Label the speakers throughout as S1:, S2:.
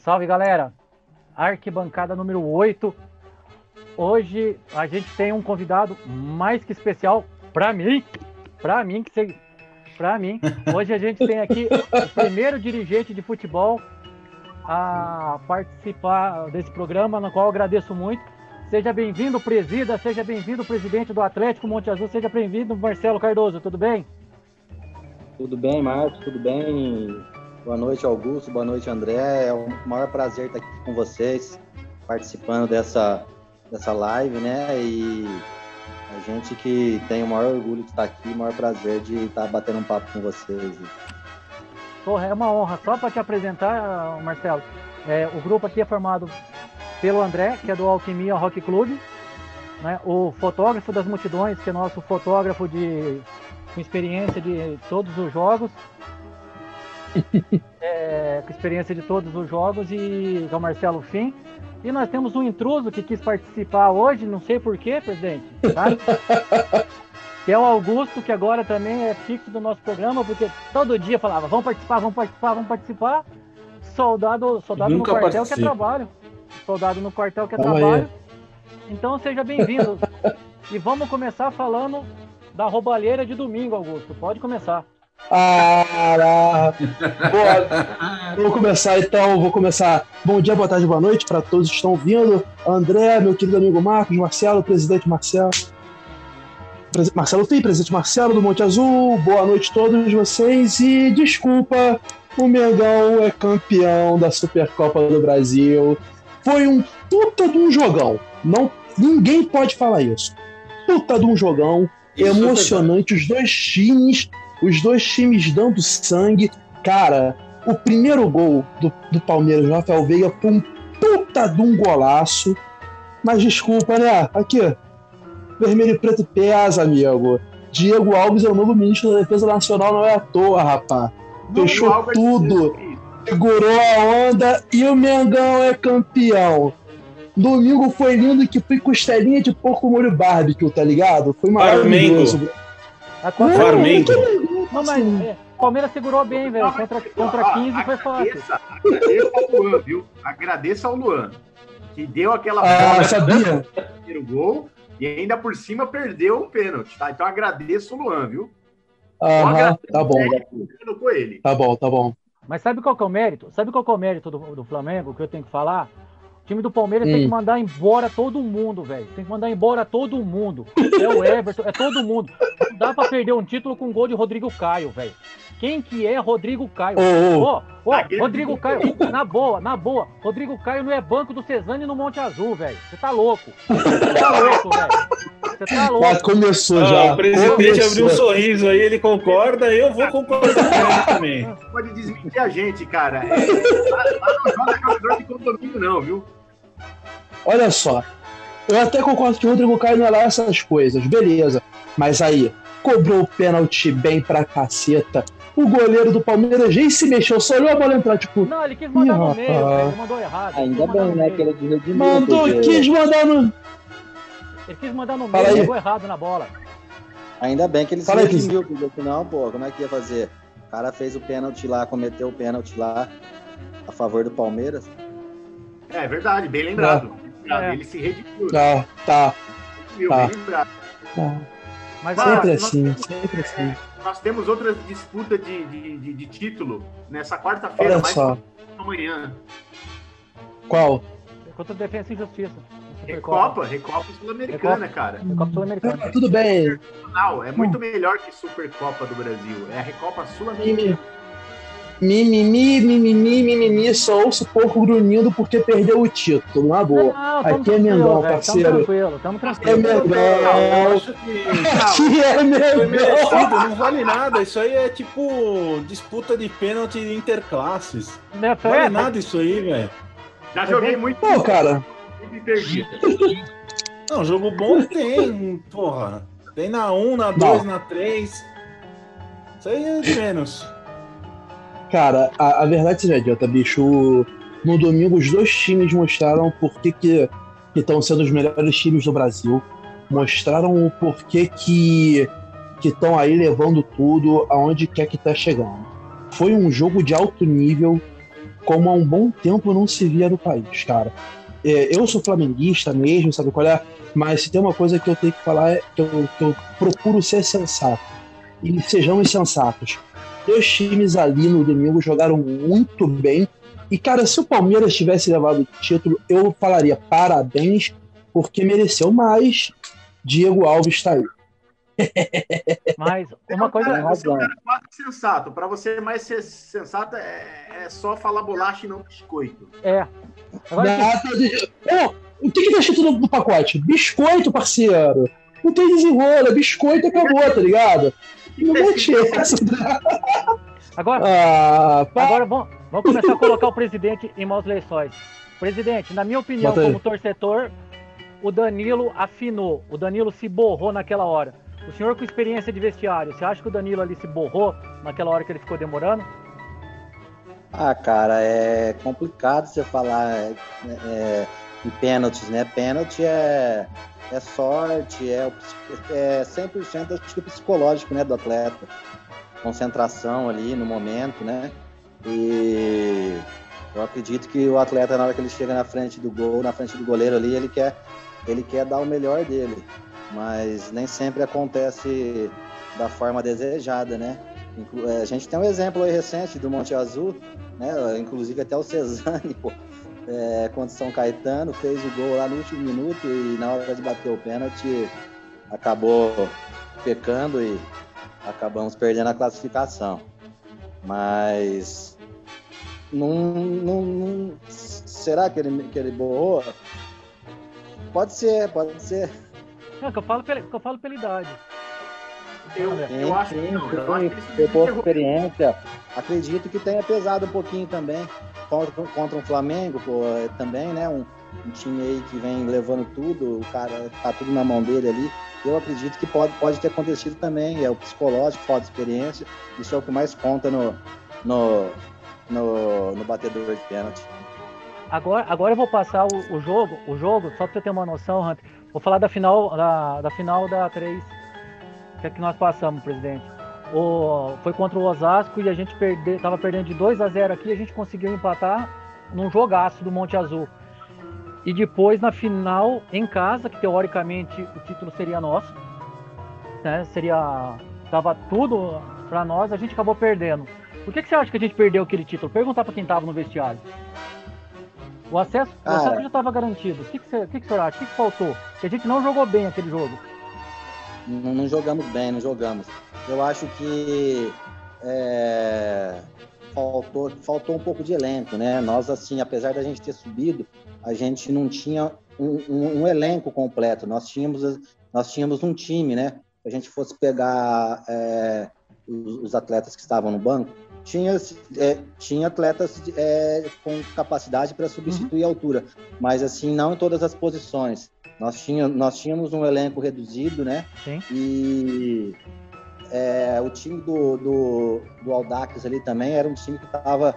S1: Salve galera! Arquibancada número 8. Hoje a gente tem um convidado mais que especial para mim. Para mim, que você. Para mim. Hoje a gente tem aqui o primeiro dirigente de futebol a participar desse programa, no qual eu agradeço muito. Seja bem-vindo, presida, seja bem-vindo, presidente do Atlético Monte Azul, seja bem-vindo, Marcelo Cardoso, tudo bem?
S2: Tudo bem, Marcos, tudo bem? Boa noite, Augusto, boa noite, André. É um maior prazer estar aqui com vocês, participando dessa, dessa live, né? E a gente que tem o maior orgulho de estar aqui, o maior prazer de estar batendo um papo com vocês.
S1: Porra, é uma honra. Só para te apresentar, Marcelo, é, o grupo aqui é formado pelo André, que é do Alquimia Rock Club, né? o fotógrafo das multidões, que é nosso fotógrafo de com experiência de todos os jogos, é, com experiência de todos os jogos, e é o Marcelo Fim. E nós temos um intruso que quis participar hoje, não sei porquê, presidente, tá? que é o Augusto, que agora também é fixo do nosso programa, porque todo dia falava, vamos participar, vamos participar, vamos participar. Soldado, soldado no quartel participa. que é trabalho. Soldado no quartel que é Calma trabalho. Aí. Então seja bem-vindo. e vamos começar falando da roubalheira de domingo, Augusto. Pode começar.
S3: Ah, vou começar então, vou começar. Bom dia, boa tarde, boa noite para todos que estão vindo. André, meu querido amigo Marcos, Marcelo, presidente Marcelo. Marcelo Fim, presidente Marcelo do Monte Azul, boa noite a todos vocês e desculpa, o Mengão é campeão da Supercopa do Brasil. Foi um puta de um jogão. Não, ninguém pode falar isso. Puta de um jogão, isso é emocionante, é os dois times os dois times dando sangue. Cara, o primeiro gol do, do Palmeiras, do Rafael Veiga, foi um puta de um golaço. Mas desculpa, né? Aqui, vermelho e preto pesa, amigo. Diego Alves é o novo ministro da Defesa Nacional, não é à toa, rapaz. Fechou tudo. Segurou a onda e o Mengão é campeão. Domingo foi lindo que foi costelinha de porco molho barbecue, tá ligado? Foi maravilhoso.
S1: Flamengo. Não, mas é, Palmeiras segurou bem, velho. Contra, contra 15 foi fácil.
S4: Agradeça ao Luan, viu? Agradeça ao Luan. Que deu aquela
S3: ah, bola sabia.
S4: primeiro gol e ainda por cima perdeu um pênalti, tá? Então agradeço o Luan, viu?
S3: Aham, tá bom.
S4: Com ele.
S3: Tá bom, tá bom.
S1: Mas sabe qual que é o mérito? Sabe qual que é o mérito do, do Flamengo que eu tenho que falar? Time do Palmeiras hum. tem que hum. mandar embora todo mundo, velho. Tem que mandar embora todo mundo. É o Everton, é todo mundo. Não dá pra perder um título com gol de Rodrigo Caio, velho. Quem que é Rodrigo Caio? Ó, oh, oh, Rodrigo Caio, na boa, na boa. Rodrigo Caio não é banco do Cezane no Monte Azul, velho. Você tá louco. Você tá louco, velho. Você tá louco.
S3: Mas começou já.
S5: Ah, o presidente começou. abriu um sorriso aí, ele concorda, eu vou concordar com ele também.
S4: Pode desmentir a gente, cara. É, lá, lá não joga jogador de condomínio, não, viu?
S3: Olha só, eu até concordo que o Rodrigo Caio não é lá essas coisas, beleza. Mas aí, cobrou o pênalti bem pra caceta. O goleiro do Palmeiras já se mexeu, só olhou a bola entrar, tipo.
S1: Não, ele quis mandar no meio, ele mandou errado.
S2: Ainda bem, né? Que ele de
S3: Mandou, porque... quis mandar no.
S1: Ele quis mandar no meio, jogou errado na bola.
S2: Ainda bem que ele se redimiu, porque senão, pô, como é que ia fazer? O cara fez o pênalti lá, cometeu o pênalti lá a favor do Palmeiras.
S4: É, é verdade, bem lembrado. É. Ele se redimiu.
S3: Tá, tá. tá. tá. Mas, sempre ah, assim,
S4: temos,
S3: sempre assim.
S4: Nós temos outra disputa de, de, de, de título nessa quarta-feira, mais
S3: só.
S4: amanhã.
S3: Qual?
S1: Contra Defesa e Justiça.
S4: Recopa, Recopa Sul-Americana, cara.
S1: Recopa Sul-Americana.
S3: Ah, tudo bem.
S4: É muito melhor que Supercopa do Brasil. É a Recopa Sul-Americana
S3: mimimi, mimimi, mimimi, só ouço pouco grunhindo porque perdeu o título, na boa. Não, Aqui é Mengão, parceiro. Tamo tranquilo, tamo tranquilo. É Mengão.
S5: Aqui é Mengão. Não vale nada, isso aí é tipo disputa de pênalti interclasses. Não é vale nada isso aí, velho.
S4: Já joguei muito.
S3: Pô, cara.
S5: Não, jogo bom tem, porra. Tem na 1, na 2, na 3. Isso aí é menos.
S3: Cara, a, a verdade seja dita, bicho. No domingo, os dois times mostraram por que estão sendo os melhores times do Brasil. Mostraram o porquê que estão aí levando tudo aonde quer que tá chegando. Foi um jogo de alto nível. como há um bom tempo não se via no país, cara. É, eu sou flamenguista mesmo, sabe qual é? Mas se tem uma coisa que eu tenho que falar é que eu, que eu procuro ser sensato. E sejamos sensatos. Dois times ali no domingo jogaram muito bem. E, cara, se o Palmeiras tivesse levado o título, eu falaria parabéns, porque mereceu mais. Diego Alves está aí.
S1: Mas uma coisa.
S4: Cara, você é um cara quase sensato. Para você mais ser sensato é, é, só falar bolacha e não biscoito.
S1: É.
S3: Agora, que... oh, o que, que tá escrito no pacote? Biscoito, parceiro. Não tem desenrolo, é biscoito e acabou, tá ligado? Não mete essa.
S1: Agora, ah, agora vamos, vamos começar a colocar o presidente em maus lençóis. Presidente, na minha opinião, como torcedor, o Danilo afinou. O Danilo se borrou naquela hora. O senhor com experiência de vestiário, você acha que o Danilo ali se borrou naquela hora que ele ficou demorando?
S2: Ah, cara, é complicado você falar é, é, em pênaltis, né? Pênalti é, é sorte, é, é 100% acho que psicológico, né, do atleta. Concentração ali no momento, né? E eu acredito que o atleta, na hora que ele chega na frente do gol, na frente do goleiro ali, ele quer, ele quer dar o melhor dele mas nem sempre acontece da forma desejada, né? É, a gente tem um exemplo aí recente do Monte Azul, né? Inclusive até o Cesani, pô, é, contra São Caetano, fez o gol lá no último minuto e na hora de bater o pênalti acabou pecando e acabamos perdendo a classificação. Mas não, não, não será que ele, que ele borrou? Pode ser, pode ser.
S1: Não, que eu falo pela, que eu falo pela idade.
S2: Eu, sim, eu acho sim, que não. Eu acho que experiência. Acredito que tenha pesado um pouquinho também contra, contra um Flamengo, pô, é, também, né? Um, um, time aí que vem levando tudo, o cara tá tudo na mão dele ali. Eu acredito que pode, pode ter acontecido também. É o psicológico, falta de experiência. Isso é o que mais conta no, no, no, no batedor de pênalti.
S1: Agora, agora eu vou passar o, o jogo, o jogo, só para você ter uma noção, Hunter. Vou falar da final da, da final da 3 que é que nós passamos, presidente. O, foi contra o Osasco e a gente perde, tava perdendo de 2 a 0 aqui, a gente conseguiu empatar num jogaço do Monte Azul. E depois na final em casa, que teoricamente o título seria nosso, né? Seria tava tudo para nós, a gente acabou perdendo. Por que, que você acha que a gente perdeu aquele título? Perguntar para quem tava no vestiário. O acesso, o acesso já estava garantido. O que, que, você, o que, que você acha? O que, que faltou? Que a gente não jogou bem aquele jogo.
S2: Não, não jogamos bem, não jogamos. Eu acho que é, faltou, faltou um pouco de elenco, né? Nós, assim, apesar da gente ter subido, a gente não tinha um, um, um elenco completo. Nós tínhamos, nós tínhamos um time, né? Se a gente fosse pegar é, os, os atletas que estavam no banco, tinha, é, tinha atletas é, com capacidade para substituir uhum. a altura, mas assim, não em todas as posições. Nós, tinha, nós tínhamos um elenco reduzido, né?
S1: Sim.
S2: E é, o time do, do, do Aldax ali também era um time que estava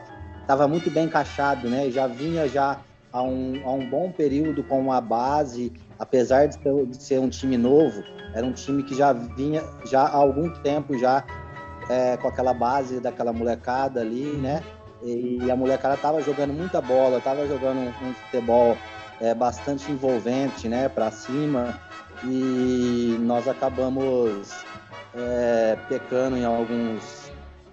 S2: tava muito bem encaixado, né? Já vinha já há um, há um bom período com a base, apesar de ser, de ser um time novo, era um time que já vinha já há algum tempo já é, com aquela base daquela molecada ali, né? E a molecada tava jogando muita bola, tava jogando um, futebol é, bastante envolvente, né? Para cima e nós acabamos é, pecando em alguns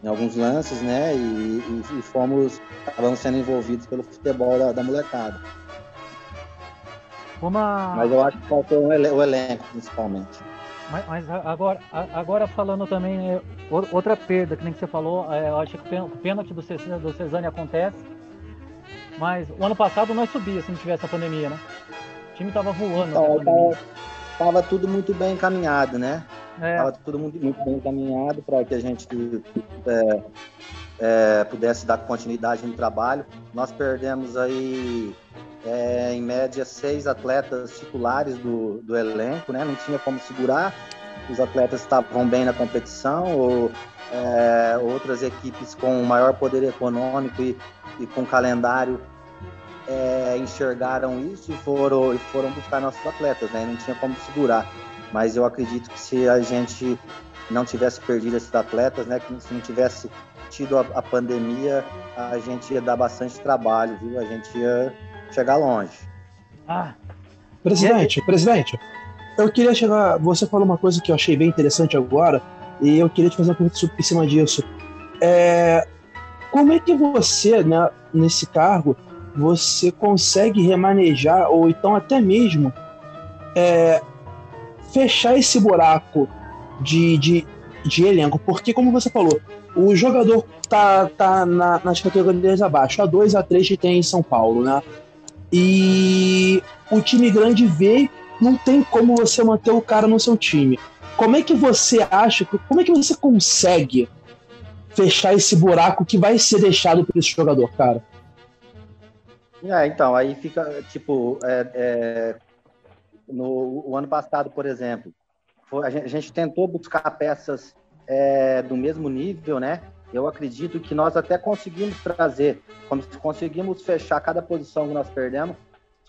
S2: em alguns lances, né? E, e, e fomos acabamos sendo envolvidos pelo futebol da, da molecada.
S1: Uma...
S2: Mas eu acho que faltou o elenco, principalmente.
S1: Mas, mas, agora, agora falando também, é, outra perda, que nem que você falou, é, eu acho que o pênalti do, do Cesani acontece, mas o ano passado nós subia se não tivesse a pandemia, né? O time tava voando.
S2: Então, tava, tava, tudo muito bem encaminhado, né? É. Tava tudo muito, muito bem encaminhado para que a gente é, é, pudesse dar continuidade no trabalho. Nós perdemos aí é, em média, seis atletas titulares do, do elenco, né? Não tinha como segurar. Os atletas estavam bem na competição, ou é, outras equipes com maior poder econômico e, e com calendário é, enxergaram isso e foram, e foram buscar nossos atletas, né? Não tinha como segurar. mas eu acredito que se a gente não tivesse perdido esses atletas, né, que se não tivesse tido a, a pandemia, a gente ia dar bastante trabalho, viu? A gente ia chegar longe.
S3: Ah. Presidente, presidente, eu queria chegar. Você falou uma coisa que eu achei bem interessante agora, e eu queria te fazer uma pergunta sobre cima disso. É, como é que você, né, nesse cargo, você consegue remanejar, ou então até mesmo é, fechar esse buraco de, de, de elenco? Porque, como você falou, o jogador tá, tá na, nas categorias abaixo, a 2 a 3 que tem em São Paulo, né? E o time grande vê, não tem como você manter o cara no seu time. Como é que você acha, como é que você consegue fechar esse buraco que vai ser deixado para esse jogador, cara?
S2: É, então, aí fica, tipo, é, é, no o ano passado, por exemplo, a, gente, a, gente, tentou buscar peças é, do mesmo nível, né? Eu acredito que nós até conseguimos trazer, conseguimos fechar cada posição que nós perdemos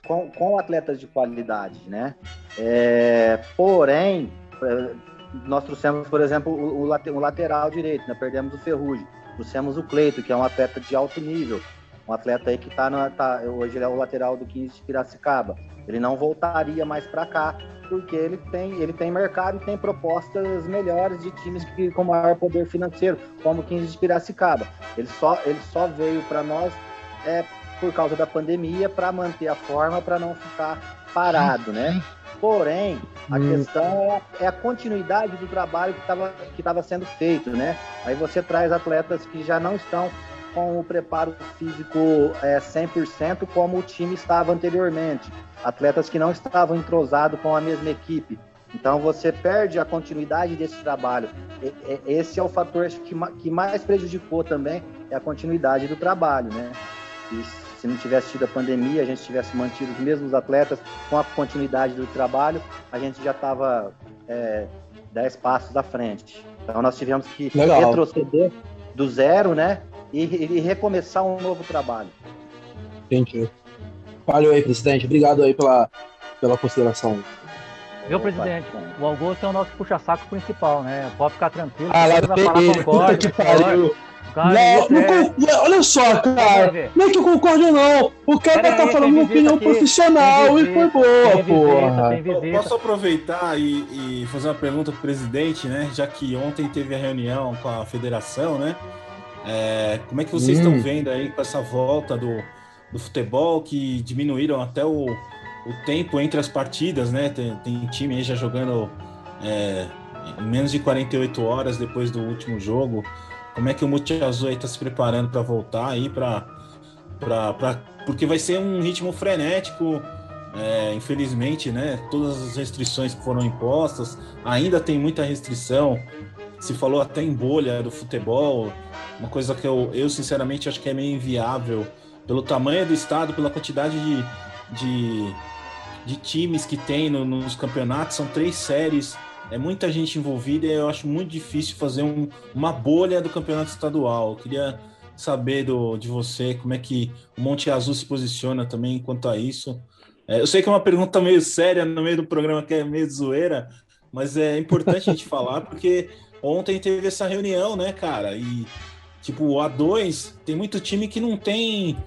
S2: com, com atletas de qualidade, né? É, porém, é, nós trouxemos, por exemplo, o, o, lateral direito, né? perdemos o Ferrugem, trouxemos o Cleito, que é um atleta de alto nível, um atleta aí que está tá, hoje ele é o lateral do 15 de Piracicaba. Ele não voltaria mais para cá, porque ele tem, ele tem mercado e tem propostas melhores de times que, com maior poder financeiro, como o 15 de Piracicaba. Ele só, ele só veio para nós é, por causa da pandemia para manter a forma, para não ficar parado, né? Porém, a hum. questão é a, é a, continuidade do trabalho que estava que tava sendo feito, né? Aí você traz atletas que já não estão com o preparo físico é, 100% como o time estava anteriormente. Atletas que não estavam entrosados com a mesma equipe. Então você perde a continuidade desse trabalho. Esse é o fator que mais prejudicou também é a continuidade do trabalho, né? E se não tivesse tido a pandemia, a gente tivesse mantido os mesmos atletas com a continuidade do trabalho, a gente já estava é, dez passos à frente. Então nós tivemos que Legal. retroceder do zero, né? E, e, recomeçar um novo trabalho.
S3: Entendi. Valeu aí, presidente. Obrigado aí pela, pela consideração.
S1: Viu, presidente? O Augusto é o nosso puxa-saco principal, né? Pode ficar tranquilo. Ah, lá peguei. Puta que pariu.
S3: Cara, não, não, é... olha só, cara. Não é que eu concordo, não. O cara Pera tá aí, falando uma opinião aqui. profissional visita, e foi boa, porra.
S5: Posso aproveitar e, e, fazer uma pergunta pro presidente, né? Já que ontem teve a reunião com a federação, né? É, como é que vocês hum. estão vendo aí com essa volta do, do futebol que diminuíram até o, o tempo entre as partidas, né? Tem, tem time aí já jogando é, em menos de 48 horas depois do último jogo. Como é que o Multi Azul está se preparando para voltar aí para porque vai ser um ritmo frenético, é, infelizmente, né? Todas as restrições que foram impostas, ainda tem muita restrição. Se falou até em bolha do futebol, uma coisa que eu, eu sinceramente acho que é meio inviável pelo tamanho do estado, pela quantidade de, de, de times que tem no, nos campeonatos. São três séries é muita gente envolvida e eu acho muito difícil fazer um, uma bolha do campeonato estadual. Eu queria saber do, de você como é que o Monte Azul se posiciona também quanto a isso. É, eu sei que é uma pergunta meio séria no meio do programa que é meio zoeira, mas é importante a gente falar porque ontem teve essa reunião, né, cara? E tipo, o A2 tem muito time que não tem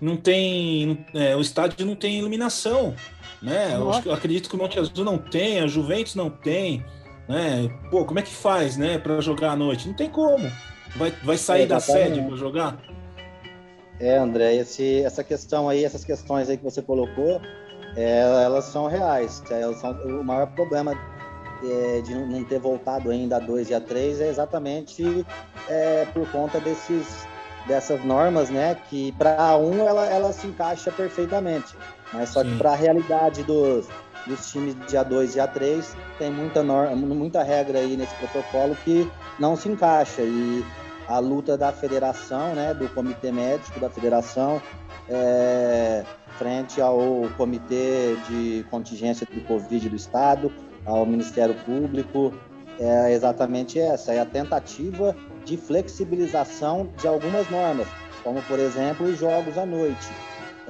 S5: não tem é, o estádio não tem iluminação né? Eu, eu, acredito que o Monte Azul não tem, a Juventus não tem, né? Pô, como é que faz, né, para jogar à noite? Não tem como. Vai, vai sair é, da sede para jogar?
S2: É, André, esse, essa questão aí, essas questões aí que você colocou, é, elas são reais. É, elas são, o maior problema é, de não ter voltado ainda a 2 e a 3 é exatamente é, por conta desses, dessas normas, né? Que para um ela, ela se encaixa perfeitamente. Mas só Sim. que para a realidade dos, dos times de A2 e A3, tem muita, norma, muita regra aí nesse protocolo que não se encaixa. E a luta da federação, né, do comitê médico da federação, é, frente ao comitê de contingência do Covid do Estado, ao Ministério Público, é exatamente essa, é a tentativa de flexibilização de algumas normas, como, por exemplo, os jogos à noite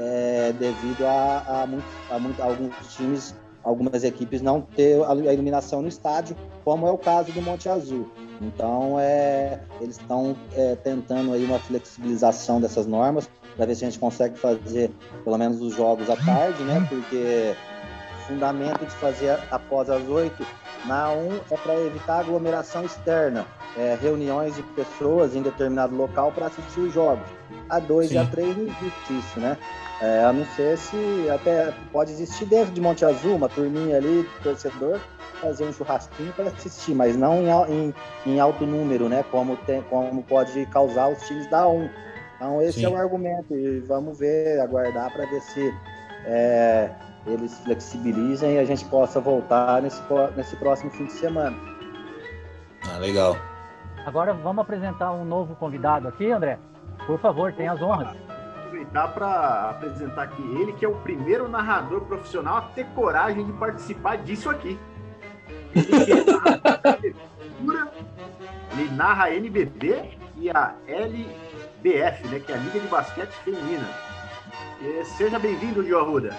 S2: é, devido a, a, a, a, alguns times algumas equipes não ter a iluminação no estádio, como é o caso do Monte Azul. Então, é, eles estão é, tentando aí uma flexibilização dessas normas para ver se a gente consegue fazer pelo menos os jogos à tarde, né? Porque fundamento de fazer após as oito na 1 é para evitar aglomeração externa, é, reuniões de pessoas em determinado local para assistir os jogos. A 2 e a 3 não existe isso, né? É, a não ser se até pode existir dentro de Monte Azul uma turminha ali torcedor fazer um churrasquinho para assistir, mas não em, em, em, alto número, né? Como, tem, como pode causar os times da 1. Então esse Sim. é o argumento e vamos ver, aguardar para ver se é, eles flexibilizem e a gente possa voltar nesse, nesse próximo fim de semana.
S5: Ah, legal.
S1: Agora vamos apresentar um novo convidado aqui, André. Por favor, tenha as honras.
S4: Aproveitar para apresentar aqui ele, que é o primeiro narrador profissional a ter coragem de participar disso aqui. Ele, ele narra a NBB e a LBF, né, que é a Liga de Basquete Feminina. E seja bem-vindo, Gio Arruda.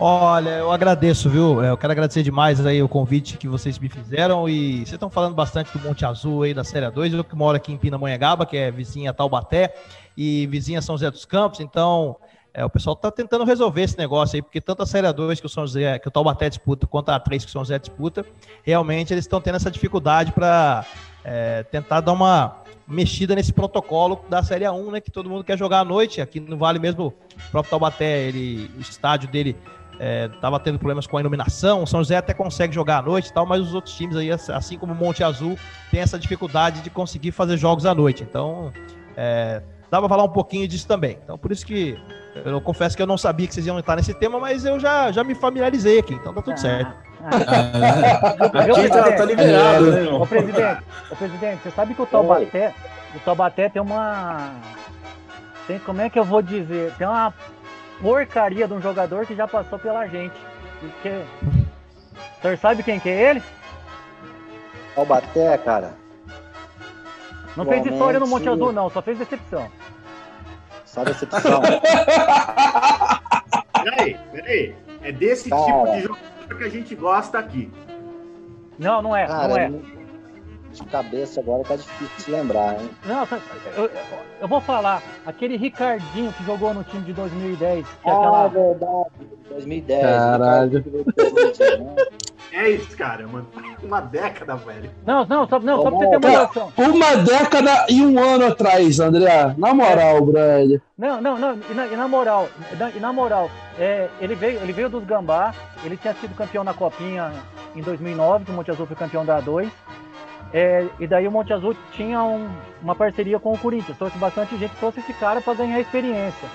S6: Olha, eu agradeço, viu? É, eu quero agradecer demais aí o convite que vocês me fizeram e vocês estão falando bastante do Monte Azul aí da Série 2, eu que moro aqui em Pindamonhangaba, que é vizinha Taubaté e vizinha São José dos Campos, então é, o pessoal está tentando resolver esse negócio aí, porque tanto a Série 2 que o São José, que o Taubaté disputa, quanto a 3 que o São José disputa, realmente eles estão tendo essa dificuldade para é, tentar dar uma mexida nesse protocolo da Série 1, né? Que todo mundo quer jogar à noite. Aqui no Vale mesmo, o próprio Taubaté, ele, o estádio dele estava é, tendo problemas com a iluminação. O São José até consegue jogar à noite e tal, mas os outros times aí, assim como o Monte Azul, tem essa dificuldade de conseguir fazer jogos à noite. Então, é, dá para falar um pouquinho disso também. Então, por isso que eu confesso que eu não sabia que vocês iam entrar nesse tema, mas eu já, já me familiarizei aqui, então tá tudo ah, certo. Ah,
S1: ah. aqui tá, tá, liberado, né, Ô, presidente, ô, presidente, você sabe que o Taubaté, o Taubaté tem uma. Tem, como é que eu vou dizer? Tem uma porcaria de um jogador que já passou pela gente. Porque... O senhor sabe quem que é ele?
S2: Albaté, cara.
S1: Não fez história no Monte Azul, não, só fez decepção.
S2: Só decepção.
S4: peraí, peraí. É desse cara. tipo de jogador que a gente gosta aqui.
S1: Não, não é, cara, não é
S2: de cabeça agora tá difícil de lembrar, hein?
S1: Não, eu, eu, vou falar. Aquele Ricardinho que jogou no time de 2010. Que
S2: é ah, aquela... verdade. 2010. Caralho.
S4: É isso, cara, mano. Uma década, velho.
S1: Não, não, só, não, só pra você ter uma noção.
S3: Uma década e um ano atrás, André. Na moral, Brad.
S1: Não, não, não. E na, e na moral, e na moral, é, ele, veio, ele veio dos Gambá, ele tinha sido campeão na Copinha em 2009, que o Monte Azul foi campeão da A2. É, e daí o Monte Azul tinha um, uma parceria com o Corinthians. Trouxe bastante gente, trouxe esse cara para ganhar experiência.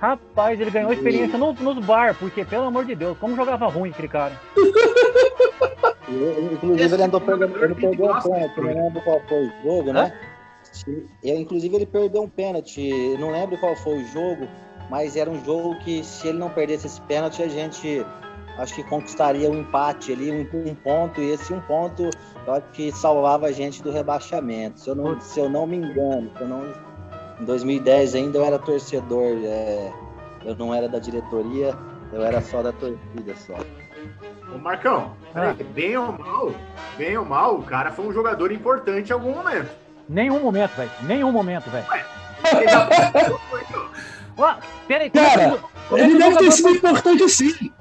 S1: Rapaz, ele ganhou experiência no, nos bar, porque, pelo amor de Deus, como jogava ruim aquele cara.
S2: inclusive, ele andou perdendo, ele perdeu um pênalti, não lembro qual foi o jogo, né? Eu, inclusive, ele perdeu um pênalti, não lembro qual foi o jogo, mas era um jogo que, se ele não perdesse esse pênalti, a gente acho que conquistaria um empate ali, um, um ponto, e esse um ponto eu acho que salvava a gente do rebaixamento. Se eu não, se eu não me engano, eu não, em 2010 ainda eu era torcedor, é, eu não era da diretoria, eu era só da torcida só.
S4: Ô Marcão, ah. bem ou mal, bem ou mal, o cara foi um jogador importante em algum momento.
S1: Nenhum momento, velho. Nenhum momento, velho.
S3: peraí, cara, ele deve ter sido importante sim.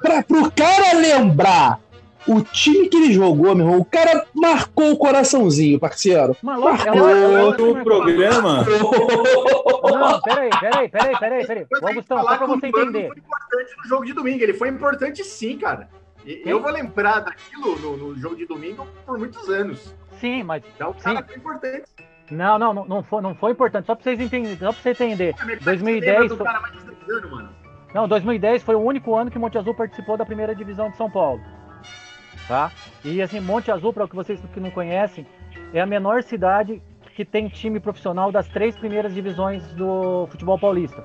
S3: Pra, pro cara lembrar o time que ele jogou, meu irmão, o cara marcou o coraçãozinho, parceiro.
S5: Maluco, marcou é outro programa.
S1: Não, peraí, peraí, peraí, peraí, peraí. Vamos Gustavo, só pra você entender.
S4: Ele foi importante no jogo de domingo, ele foi importante sim, cara. E eu vou lembrar daquilo no, no, jogo de domingo por muitos anos.
S1: Sim, mas.
S4: Então o cara sim. foi importante.
S1: Não, não, não foi, não foi importante. Só pra vocês entenderem, só pra você entender. 2010. Foi... Cara mais anos, mano. Não, 2010 foi o único ano que Monte Azul participou da primeira divisão de São Paulo. Tá? E assim, Monte Azul, para vocês que não conhecem, é a menor cidade que tem time profissional das três primeiras divisões do futebol paulista.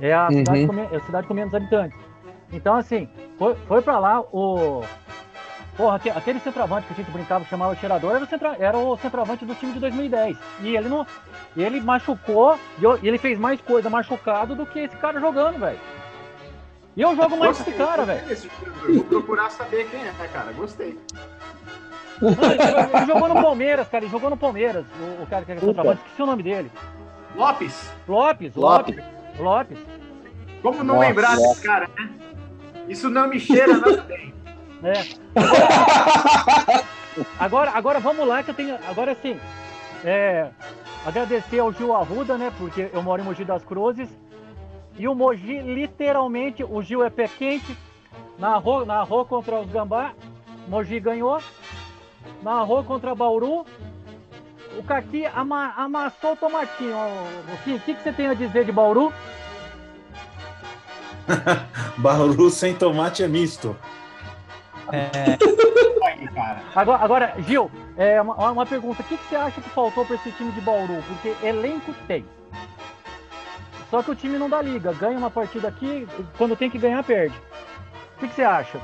S1: É a, uhum. cidade, com, é a cidade com menos habitantes. Então, assim, foi, foi para lá o. Porra, aquele centroavante que a gente brincava que chamava cheirador era o, centra, era o centroavante do time de 2010. E ele não. Ele machucou e ele fez mais coisa machucado do que esse cara jogando, velho. E eu jogo mais que esse cara, velho.
S4: Vou procurar saber quem é, cara. Gostei.
S1: Ele jogou no Palmeiras, cara. Ele jogou no Palmeiras. O, o cara que é trabalho. Esqueci o nome dele.
S4: Lopes.
S1: Lopes. Lopes. Lopes.
S4: Como não Nossa, lembrar desse cara, né? Isso não me cheira nada bem.
S1: É. Agora, agora vamos lá que eu tenho. Agora sim. É, agradecer ao Gil Arruda, né? Porque eu moro em Mogi das Cruzes. E o Mogi, literalmente, o Gil é pé quente. Narrou, narrou contra os Gambá. Mogi ganhou. Narrou contra Bauru. O Caqui ama, amassou o tomatinho. O que, que, que você tem a dizer de Bauru?
S5: Bauru sem tomate é misto.
S1: É... Agora, agora, Gil, é uma, uma pergunta. O que, que você acha que faltou para esse time de Bauru? Porque elenco tem. Só que o time não dá liga. Ganha uma partida aqui, quando tem que ganhar, perde. O que, que você acha?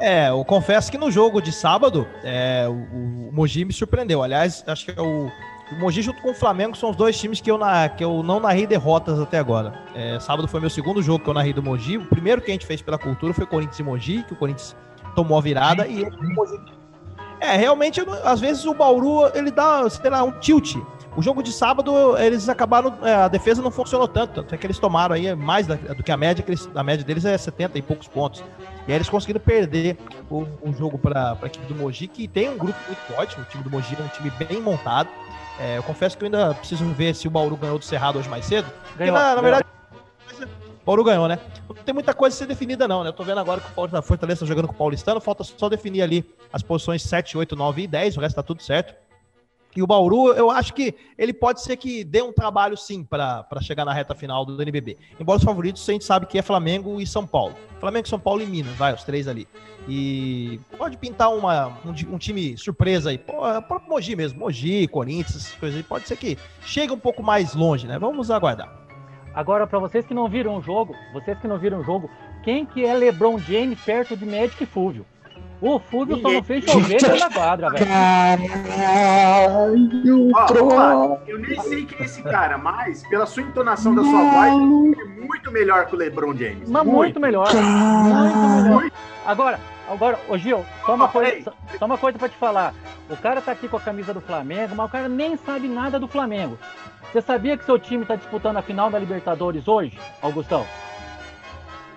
S6: É, eu confesso que no jogo de sábado, é, o, o Mogi me surpreendeu. Aliás, acho que é o, o Mogi junto com o Flamengo são os dois times que eu, na, que eu não narrei derrotas até agora. É, sábado foi meu segundo jogo que eu narrei do Mogi. O primeiro que a gente fez pela cultura foi Corinthians e Mogi, que o Corinthians tomou a virada e ele, É, realmente, às vezes o Bauru, ele dá, sei lá, um tilt. O jogo de sábado, eles acabaram, é, a defesa não funcionou tanto, tanto é que eles tomaram aí mais do que a média, que eles, a média deles é 70 e poucos pontos. E aí eles conseguiram perder o, o jogo para a equipe do Mogi, que tem um grupo muito forte, o time do Mogi é um time bem montado. É, eu confesso que eu ainda preciso ver se o Bauru ganhou do Cerrado hoje mais cedo. Ganhou, na, na verdade, Bauru ganhou, né? Não tem muita coisa a ser definida, não, né? Eu tô vendo agora que o Fortaleza tá jogando com o Paulistano, falta só definir ali as posições 7, 8, 9 e 10, o resto tá tudo certo. E o Bauru, eu acho que ele pode ser que dê um trabalho sim para chegar na reta final do NBB. Embora os favoritos a gente sabe que é Flamengo e São Paulo. Flamengo, São Paulo e Minas, vai, os três ali. E pode pintar uma, um, um time surpresa aí. Pô, é próprio Mogi mesmo, Mogi, Corinthians, essas coisas aí. Pode ser que chegue um pouco mais longe, né? Vamos aguardar.
S1: Agora, para vocês que não viram o jogo, vocês que não viram o jogo, quem que é LeBron James perto de Magic e Fúvio? O Fúvio só não fez chover da quadra, velho.
S4: Caralho, eu nem sei quem é esse cara, mas pela sua entonação da sua voz, é muito melhor que o LeBron James.
S1: Mas muito, muito melhor. Muito melhor. Agora, agora, ô Gil, só uma, coisa, só uma coisa pra te falar. O cara tá aqui com a camisa do Flamengo, mas o cara nem sabe nada do Flamengo. Você sabia que seu time está disputando a final da Libertadores hoje, Augustão?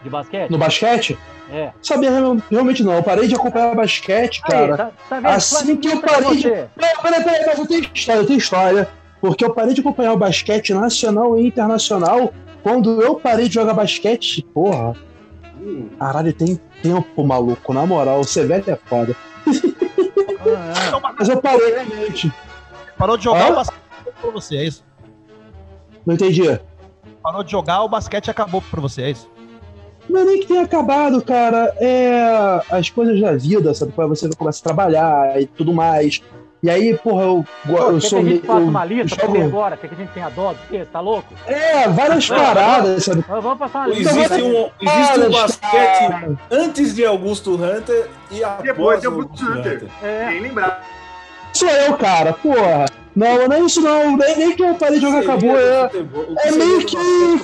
S1: De basquete?
S3: No basquete?
S1: É.
S3: Sabia realmente não. Eu parei de acompanhar basquete, cara. Aí, tá, tá vendo? Assim que eu parei de. Não, peraí, peraí, mas eu tenho história, eu tenho história. Porque eu parei de acompanhar o basquete nacional e internacional quando eu parei de jogar basquete. Porra. Caralho, tem tempo, maluco. Na moral, o Severo é foda. Ah, é. Mas eu parei realmente.
S6: Parou de jogar ah? o basquete pra você, é isso?
S3: Não entendi.
S6: Parou de jogar, o basquete acabou pra você, é isso?
S3: Não é nem que tenha acabado, cara. É as coisas da vida, sabe? Quando você começa a trabalhar e tudo mais. E aí, porra, eu, Pô, eu
S1: sou meio. Que a gente uma lista jogo... agora? Quer que a gente tenha dó do quê? Tá louco?
S3: É, várias não, paradas, sabe?
S5: Vamos passar uma lista. Existe um, existe um basquete cara. antes de Augusto Hunter e após Depois de Augusto Hunter. Hunter.
S3: É. Nem lembrar. Sou eu, cara, porra. Não, não é isso não. Nem, nem que eu parei de jogar acabou. É, é meio que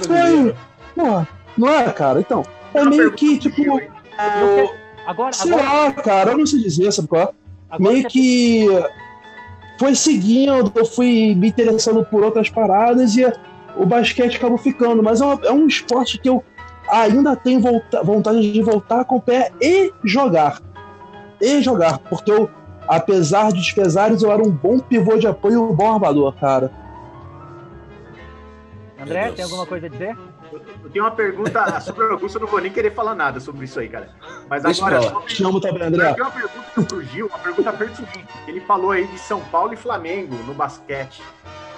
S3: foi. Porra, não é, cara? Então. É meio que, tipo. Agora, sei agora... lá, cara, eu não sei dizer, sabe qual? É? Meio que foi seguindo, eu fui me interessando por outras paradas e o basquete acabou ficando. Mas é, uma, é um esporte que eu ainda tenho volta, vontade de voltar com o pé e jogar. E jogar, porque eu apesar dos pesares, eu era um bom pivô de apoio e um bom armador, cara.
S1: André, tem alguma coisa a dizer?
S4: Tenho uma pergunta sobre o Augusto, eu não vou nem querer falar nada sobre isso aí, cara. Mas Deixa agora, só
S3: Chamo também, André.
S4: Tenho uma pergunta pro Gil, uma pergunta pertinente. Ele falou aí de São Paulo e Flamengo no basquete.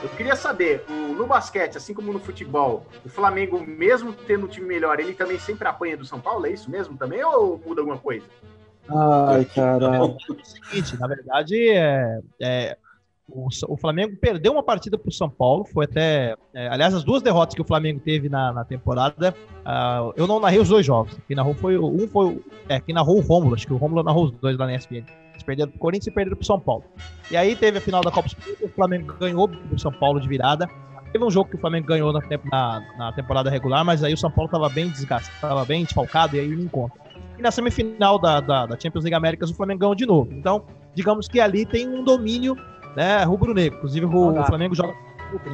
S4: Eu queria saber, o, no basquete, assim como no futebol, o Flamengo, mesmo tendo um time melhor, ele também sempre apanha do São Paulo? É isso mesmo também? Ou muda alguma coisa?
S3: Ai, caralho. É o
S6: seguinte, na verdade, é, é o, o, Flamengo perdeu uma partida para o São Paulo, foi até. É, aliás, as duas derrotas que o Flamengo teve na, na temporada, uh, eu não narrei os dois jogos. Quem narrou foi. Um foi. É, quem narrou o Rômulo, acho que o Rômulo narrou os dois lá na ESPN. Eles perderam para o Corinthians e perderam para o São Paulo. E aí teve a final da Copa Sul, o Flamengo ganhou do São Paulo de virada. Teve um jogo que o Flamengo ganhou na, na, na temporada regular, mas aí o São Paulo estava bem desgastado, estava bem desfalcado e aí não conta. E na semifinal da, da, da, Champions League Américas o Flamengo ganhou de novo. Então, digamos que ali tem um domínio né, rubro-negro. Inclusive, o, o, Flamengo joga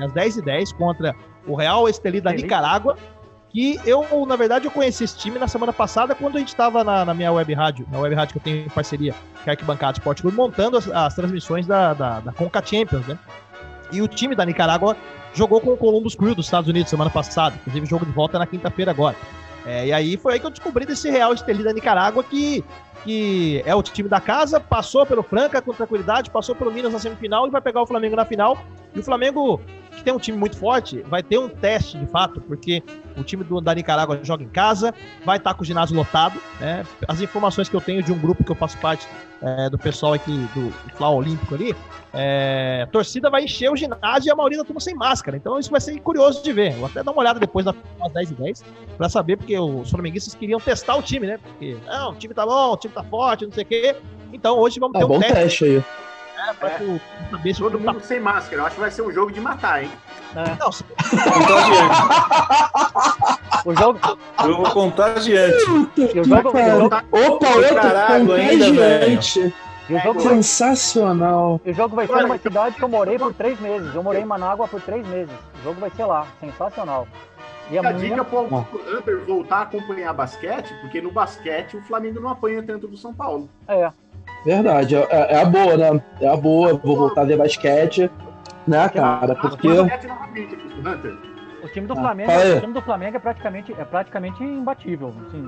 S6: às 10h10 contra o Real Esteli da Nicarágua. Que eu, na verdade, eu conheci esse time na semana passada, quando a gente estava na, na, minha web rádio, na web rádio que eu tenho em parceria com a Arquibancada Esporte Clube, montando as, as transmissões da, da, da Conca Champions, né? E o time da Nicarágua jogou com o Columbus Crew dos Estados Unidos semana passada. Inclusive, o jogo de volta é na quinta-feira agora. É, e aí foi aí que eu descobri desse Real Estelí da Nicarágua que, que é o time da casa, passou pelo Franca com tranquilidade, passou pelo Minas na semifinal e vai pegar o Flamengo na final. E o Flamengo, que tem um time muito forte, vai ter um teste de fato, porque o time do, da Nicarágua joga em casa, vai estar com o ginásio lotado. Né? As informações que eu tenho de um grupo que eu faço parte é, do pessoal aqui do, do Flau Olímpico ali, é, a torcida vai encher o ginásio e a maioria da turma sem máscara. Então isso vai ser curioso de ver. Vou até dar uma olhada depois das 10 e 10 para saber, porque os flamenguistas queriam testar o time, né? Porque, não, o time tá bom, o time tá forte, não sei o quê. Então hoje vamos ter
S3: é, um bom teste, teste aí.
S4: Pra é. saber se Todo mundo tá... sem máscara. Eu acho que vai ser um jogo de matar, hein?
S5: É. Não, se... contagiante. o jogo. Jogo contagiante.
S3: O jogo, Opa, outro velho. O jogo Sensacional.
S1: O jogo vai ser numa cidade que eu morei por três meses. Eu morei em Manágua por três meses. O jogo vai ser lá. Sensacional.
S4: E a dica para o Hunter voltar a acompanhar basquete, porque no basquete o Flamengo não apanha tanto do São Paulo.
S1: É.
S3: Verdade, é, é, a boa, né? É a boa, vou voltar a ver basquete, né, cara? Porque.
S1: O time do ah, Flamengo, ah, o time do Flamengo é praticamente, é praticamente imbatível. Assim,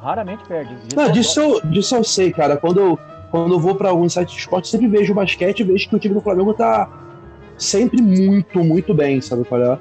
S1: raramente perde.
S3: Não, disso eu, disso eu sei, cara. Quando eu, quando eu vou para algum site de esporte, sempre vejo o basquete e vejo que o time do Flamengo tá sempre muito, muito bem, sabe qual é?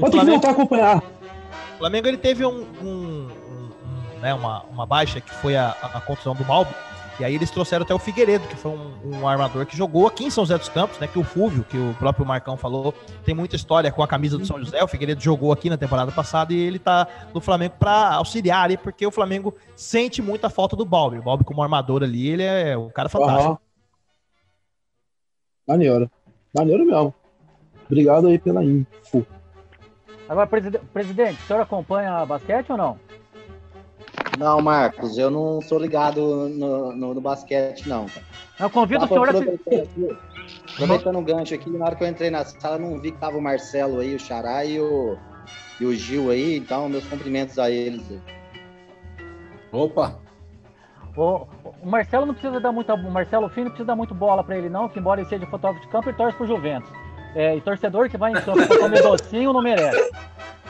S3: Pode ter que voltar a acompanhar.
S6: O Flamengo ele teve um, um, um, né, uma, uma baixa que foi a, a, a contusão do Malbo e aí eles trouxeram até o Figueiredo, que foi um, um, armador que jogou aqui em São José dos Campos, né? Que o Fúvio, que o próprio Marcão falou, tem muita história com a camisa do São José. O Figueiredo jogou aqui na temporada passada e ele tá no Flamengo para auxiliar ali, porque o Flamengo sente muita falta do Balbi. O Balbi como armador ali, ele é um cara fantástico. Uhum.
S3: Maneiro. Maneiro mesmo. Obrigado aí pela info.
S1: Agora, presidente, o senhor acompanha basquete ou não?
S2: Não, Marcos, eu não sou ligado no, no, no basquete, não.
S1: Eu convido o senhor a
S2: Aproveitando o gancho aqui, na hora que eu entrei na sala, não vi que tava o Marcelo aí, o Xará e o, e o Gil aí, então meus cumprimentos a eles.
S5: Opa!
S1: O, o Marcelo não precisa dar muita. O Marcelo Fino não precisa dar muito bola para ele, não, que embora ele seja fotógrafo de campo, ele torce pro Juventus. É, e torcedor que vai em campo pra comer docinho não merece.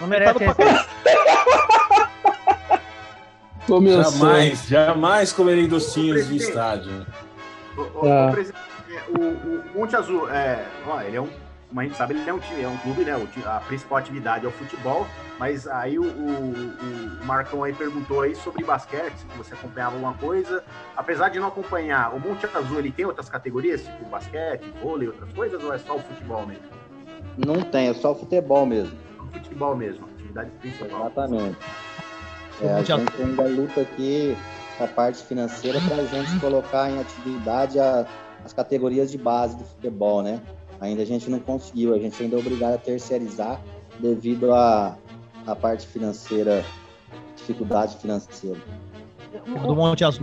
S1: Não merece
S5: Começou. Jamais, jamais comerei docinhos no estádio.
S4: O, o, é. o, o, Monte Azul, é, ó, ele é um, como a gente sabe, ele é um time, é um clube, né? a principal atividade é o futebol, mas aí o, o, Marcão aí perguntou aí sobre basquete, se você acompanhava alguma coisa. Apesar de não acompanhar, o Monte Azul ele tem outras categorias, tipo basquete, vôlei, outras coisas, ou é só o futebol mesmo?
S2: Não tem, é só o futebol mesmo.
S4: O futebol mesmo, atividade principal.
S2: Exatamente. É, a gente ainda luta aqui a parte financeira para a gente colocar em atividade a, as categorias de base do futebol, né? Ainda a gente não conseguiu, a gente ainda é obrigado a terceirizar devido à a, a parte financeira, dificuldade financeira.
S6: Do Monte Azul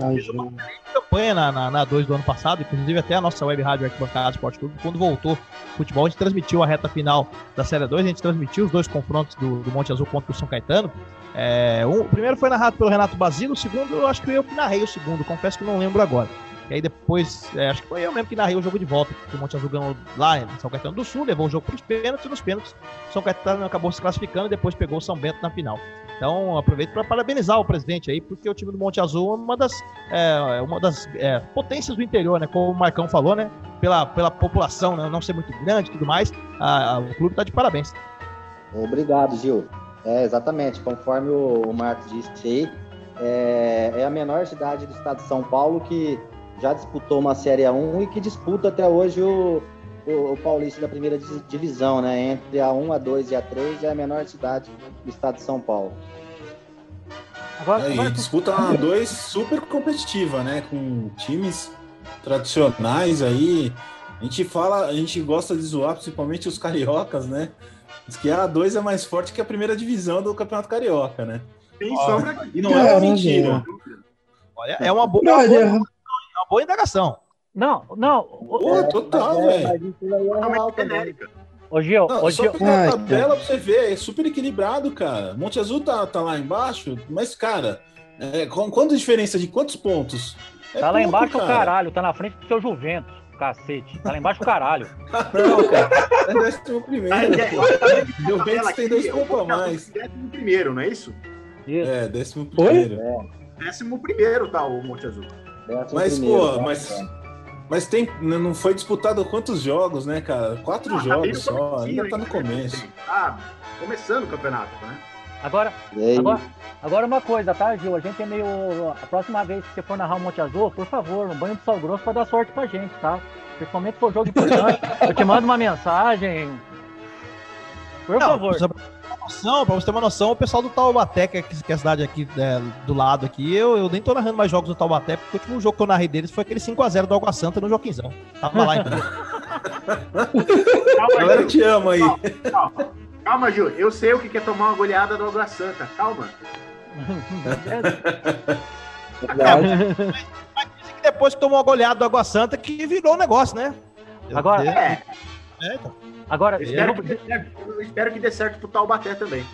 S6: campanha na, na, na 2 do ano passado, inclusive até a nossa web rádio Arquibancada Esporte Clube, quando voltou futebol, a gente transmitiu a reta final da Série 2, a gente transmitiu os dois confrontos do, do Monte Azul contra o São Caetano. É, um, o primeiro foi narrado pelo Renato Basilo, o segundo eu acho que eu narrei o segundo, confesso que não lembro agora. E aí depois, é, acho que foi eu mesmo que narrei o jogo de volta, que o Monte Azul ganhou lá em São Caetano do Sul, levou o jogo para os pênaltis, e nos pênaltis São Caetano acabou se classificando e depois pegou o São Bento na final. Então, aproveito para parabenizar o presidente aí, porque o time do Monte Azul é uma das, é, uma das é, potências do interior, né? Como o Marcão falou, né? Pela, pela população né? não ser muito grande e tudo mais, a, a, o clube está de parabéns.
S2: Obrigado, Gil. É, exatamente, conforme o, o Marcos disse aí, é, é, a menor cidade do estado de São Paulo que já disputou uma Série A1 e que disputa até hoje o, o, o Paulista da primeira divisão, né? Entre a 1, a 2 e a 3 é a menor cidade do estado de São Paulo.
S5: Agora, agora... disputa a 2 super competitiva, né? Com times tradicionais aí. A gente fala, a gente gosta de zoar, principalmente os cariocas, né? Diz que a A2 é mais forte que a primeira divisão do Campeonato Carioca, né?
S4: Tem sombra
S5: E não é mentira.
S6: Olha, é uma boa, é uma boa,
S3: Brother,
S6: é uma boa indagação.
S1: Não, não.
S5: Pô, total, velho.
S2: Aí é
S4: totalmente
S2: também.
S4: genérica.
S1: ô Gil,
S5: Não,
S1: ô
S5: só
S1: Gil,
S5: pegar
S3: Ai,
S5: a tabela pra você ver, é super equilibrado, cara. Monte Azul tá, tá lá embaixo, mas, cara, é, com, quanto diferença de quantos pontos? É
S1: tá lá
S5: pouco,
S1: embaixo o
S5: cara.
S1: caralho, tá na frente do seu Juventus, cacete. Tá lá embaixo o caralho.
S5: Não, cara. É décimo primeiro.
S4: É?
S5: Juventus tem dois
S4: o
S5: pontos a mais.
S4: Décimo primeiro, não é isso?
S1: Isso.
S5: É, décimo primeiro.
S4: Décimo primeiro tá o Monte Azul.
S5: Mas,
S2: primeiro,
S5: pô,
S2: tá?
S5: mas, mas tem, não foi disputado quantos jogos, né, cara? Quatro
S4: Ah, tá
S5: jogos só, ainda tá no
S4: né?
S5: começo.
S4: Ah, começando o campeonato, né?
S1: Agora, agora, agora uma coisa, tá, Gil? A gente é meio. A próxima vez que você for narrar o Monte Azul, por favor, no banho de sal grosso pra dar sorte pra gente, tá? Principalmente se for jogo importante. Eu te mando uma mensagem. Por
S6: Não,
S1: favor.
S6: Uma noção, pra você ter uma noção, o pessoal do Taubaté, que é, que é a cidade aqui é, do lado aqui, eu, eu nem tô narrando mais jogos do Taubaté, porque o último jogo que eu narrei deles foi aquele 5x0 do Água Santa no Joaquinzão. Tava lá, então.
S5: A
S4: Calma,
S5: galera
S4: Gil.
S5: te ama aí.
S4: Calma, calma, Gil. Eu sei o que é tomar uma goleada do Água Santa. Calma.
S3: verdade.
S6: Dizem que depois que tomou uma goleada do Água Santa, que virou o negócio, né?
S1: Agora-
S4: É,
S6: É, então.
S1: Agora,
S4: eu espero,
S1: eu
S4: que dê certo, eu espero que dê certo pro Taubaté também.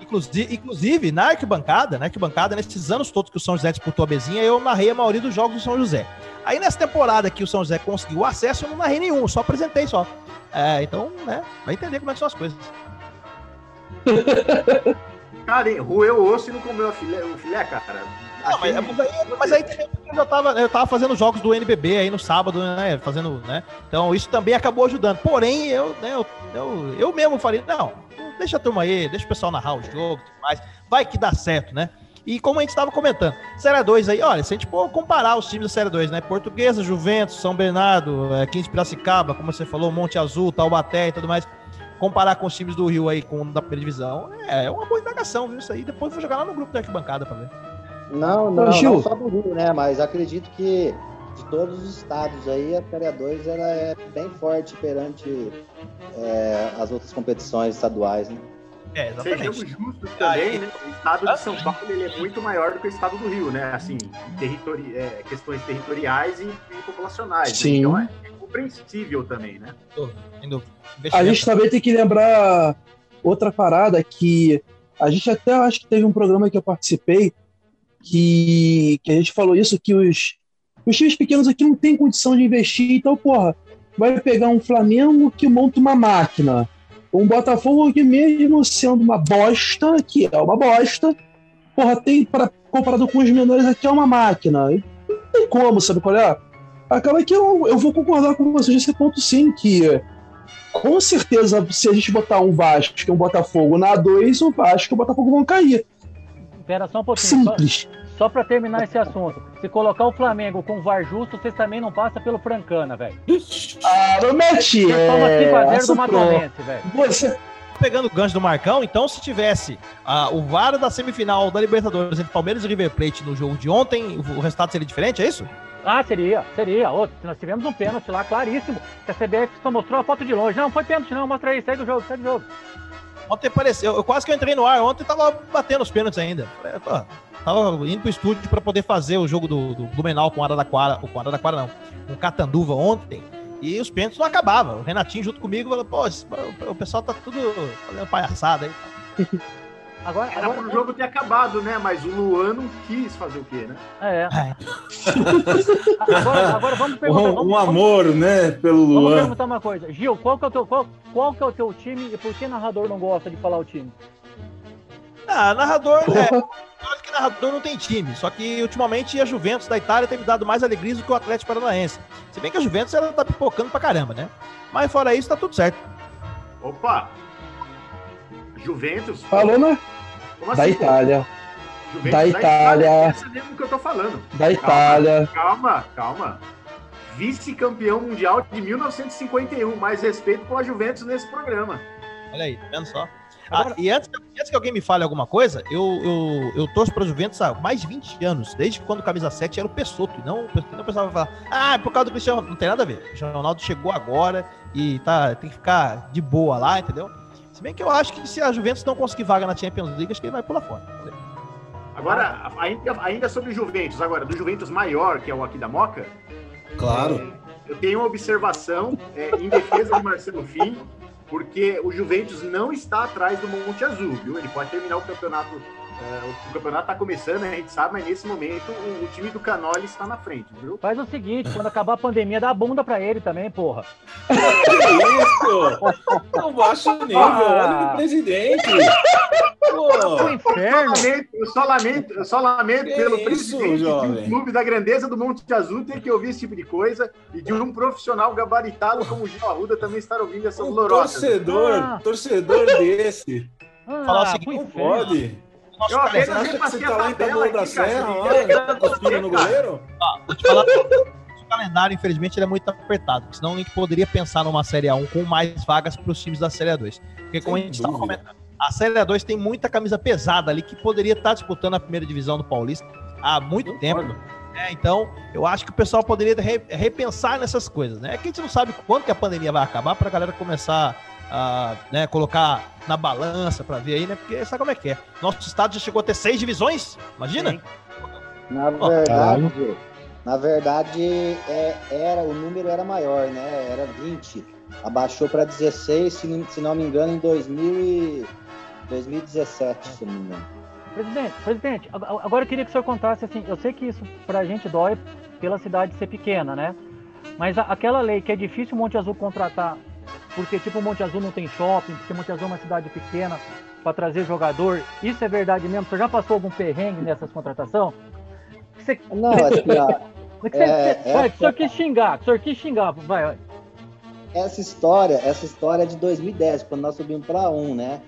S6: Inclusive, inclusive, na arquibancada, na arquibancada, nesses anos todos que o São José disputou a bezinha, eu narrei a maioria dos jogos do São José. Aí nessa temporada que o São José conseguiu o acesso, eu não narrei nenhum, só apresentei só. É, então, né, vai entender como é que são as coisas.
S4: Cara, hein, roeu o osso e não comeu a filé, o filé, cara.
S6: Não, mas, mas aí, mas aí também eu já tava, eu tava fazendo jogos do NBB aí no sábado, né, fazendo, né, então isso também acabou ajudando. Porém, eu, né, eu, eu, eu mesmo falei, não, deixa a turma aí, deixa o pessoal narrar os jogos e tudo mais, vai que dá certo, né. E como a gente estava comentando, Série 2 aí, olha, se a gente for comparar os times da Série 2, né? Portuguesa, Juventus, São Bernardo, é, 15 Piracicaba, como você falou, Monte Azul, Taubaté e tudo mais, comparar com os times do Rio aí, com o da primeira divisão, é, é uma boa indagação, viu? Isso aí. Depois eu vou jogar lá no grupo da arquibancada pra ver.
S2: Não, não,
S3: Gil.
S2: não só do Rio, né? Mas acredito que de todos os estados aí, a Série 2 ela é bem forte perante é, as outras competições estaduais, né?
S6: É,
S4: Sejamos justos também, né? O estado de São Paulo ele é muito maior do que o estado do Rio, né? Assim, em territori é, questões territoriais e, e populacionais. né?
S3: Sim.
S4: Então é, é compreensível também, né?
S3: A gente também tem que lembrar outra parada que a gente até acho que teve um programa que eu participei que, que a gente falou isso, que os, os times pequenos aqui não têm condição de investir, então, porra, vai pegar um Flamengo que monta uma máquina, um Botafogo que mesmo sendo uma bosta, que é uma bosta, porra, tem, comparado com os menores aqui, é uma máquina. Não tem como, sabe qual é? Acaba que eu, eu vou concordar com vocês nesse ponto sim, que com certeza, se a gente botar um Vasco e um Botafogo na A2, o Vasco e o Botafogo vão cair.
S1: Espera só um pouquinho. Só,
S3: Simples.
S1: só pra terminar esse assunto. Se colocar o Flamengo com o VAR justo, vocês também não passam pelo Francana, velho.
S3: Ah, não mete!
S1: Você toma 5x0 do. Matonense, velho.
S3: Você,
S6: Pegando o gancho do Marcão, então se tivesse ah, o VAR da semifinal da Libertadores entre Palmeiras e River Plate no jogo de ontem, o, resultado seria diferente, é isso?
S1: Ah, seria, seria. Outro, nós tivemos um pênalti lá, claríssimo. Que a CBF só mostrou a foto de longe. Não, foi pênalti, não. Mostra aí, segue o jogo, segue o jogo.
S6: Ontem pareceu, eu quase que eu entrei no ar, ontem tava batendo os pênaltis ainda. Tava indo pro estúdio pra poder fazer o jogo do, do Blumenau com o Araraquara, com o Araraquara não, com o Catanduva ontem. E os pênaltis não acabavam. O Renatinho junto comigo falou, pô, o pessoal tá tudo fazendo palhaçada aí.
S1: Agora,
S4: Era pro
S1: agora
S4: jogo ter acabado, né? Mas o Luan não quis fazer o quê, né?
S1: é.
S6: É.
S1: Agora, agora vamos perguntar.
S5: Um,
S1: vamos,
S5: um
S1: vamos-
S5: amor, né, pelo
S1: Vamos
S5: Luan.
S1: perguntar uma coisa. Gil, qual que, é o teu, qual, qual que é o teu time e por que narrador não gosta de falar o time?
S6: Ah, narrador, é, acho que narrador não tem time. Só que ultimamente a Juventus da Itália tem me dado mais alegrias do que o Atlético Paranaense. Se bem que a Juventus ela tá pipocando pra caramba, né? Mas fora isso, tá tudo certo.
S4: Opa! Juventus?
S3: falou né?
S4: Como
S3: da
S4: assim?
S3: Itália.
S4: Juventus
S3: Da Itália.
S4: Essa mesmo que eu tô falando.
S3: Da Itália.
S4: Calma, calma. Vice-campeão mundial de 1951. Mais respeito com a Juventus nesse programa.
S6: Olha aí, tá vendo só? Ah, e antes, antes que alguém me fale alguma coisa, eu, eu, eu torço pra Juventus há mais de 20 anos, desde quando o camisa 7 era o Pessoto, e não, não o pessoal vai falar, ah, é por causa do Cristiano Ronaldo. Não tem nada a ver. O Cristiano Ronaldo chegou agora e tá, tem que ficar de boa lá, entendeu? Se bem que eu acho que se a Juventus não conseguir vaga na Champions League, acho que ele vai pular fora.
S4: Agora, ainda, ainda sobre Juventus, agora, do Juventus maior, que é o aqui da Moca.
S5: Claro.
S4: É, eu tenho uma observação é, em defesa do Marcelo Fim, porque o Juventus não está atrás do Monte Azul, viu? Ele pode terminar o campeonato é, o campeonato tá começando, né? A gente sabe, mas nesse momento o, o time do Canoli está na frente, viu?
S1: Faz o seguinte, quando acabar a pandemia, dá a bunda pra ele também, porra.
S5: Que isso? Não baixa o nível, olha o presidente. Pô,
S1: inferno.
S4: Eu só lamento, eu só lamento
S5: Que
S4: pelo
S5: isso,
S4: presidente de
S5: jovem?
S4: um clube da grandeza do Monte Azul ter que ouvir esse tipo de coisa e de um profissional gabaritado como o Gil Arruda também estar ouvindo essas
S5: um
S4: lorosas.
S5: torcedor,
S1: Ah.
S5: torcedor desse.
S1: Ah,
S6: Falar o
S1: pro
S5: Não
S1: inferno.
S5: pode.
S6: Nosso
S4: Eu
S5: Você acha que tá da
S4: aqui, cara.
S5: Serra, olha, tá cuspindo no goleiro?
S6: Vou te falar, o calendário, infelizmente, ele é muito apertado, porque senão a gente poderia pensar numa Série A1 com mais vagas para os times da Série A2. Porque como
S5: Sem
S6: a gente estava comentando, a Série A2 tem muita camisa pesada ali que poderia estar disputando a primeira divisão do Paulista há muito tempo. Né? Então, eu acho que o pessoal poderia re- repensar nessas coisas, né? É que a gente não sabe quando que a pandemia vai acabar para a galera começar a né, colocar na balança para ver aí, né? Porque sabe como é que é. Nosso estado já chegou a ter seis divisões, imagina?
S1: Sim.
S2: Na verdade, na verdade é, era, o número era maior, né? Era 20. Abaixou para 16, se, não- se não me engano, em 2000 e 2017, se não me engano.
S1: Presidente, presidente, ag- agora eu queria que o senhor contasse assim, eu sei que isso pra gente dói pela cidade ser pequena, né? Mas a- aquela lei que é difícil o Monte Azul contratar, porque tipo o Monte Azul não tem shopping, porque Monte Azul é uma cidade pequena para trazer jogador, isso é verdade mesmo? O senhor já passou algum perrengue nessas contratações? Você,
S2: Não, assim, ó,
S1: que você,
S2: É, é.
S1: vai, que o senhor quis xingar, que o senhor quis xingar, vai, vai.
S2: essa história, essa história é de 2010, quando nós subimos para um, né?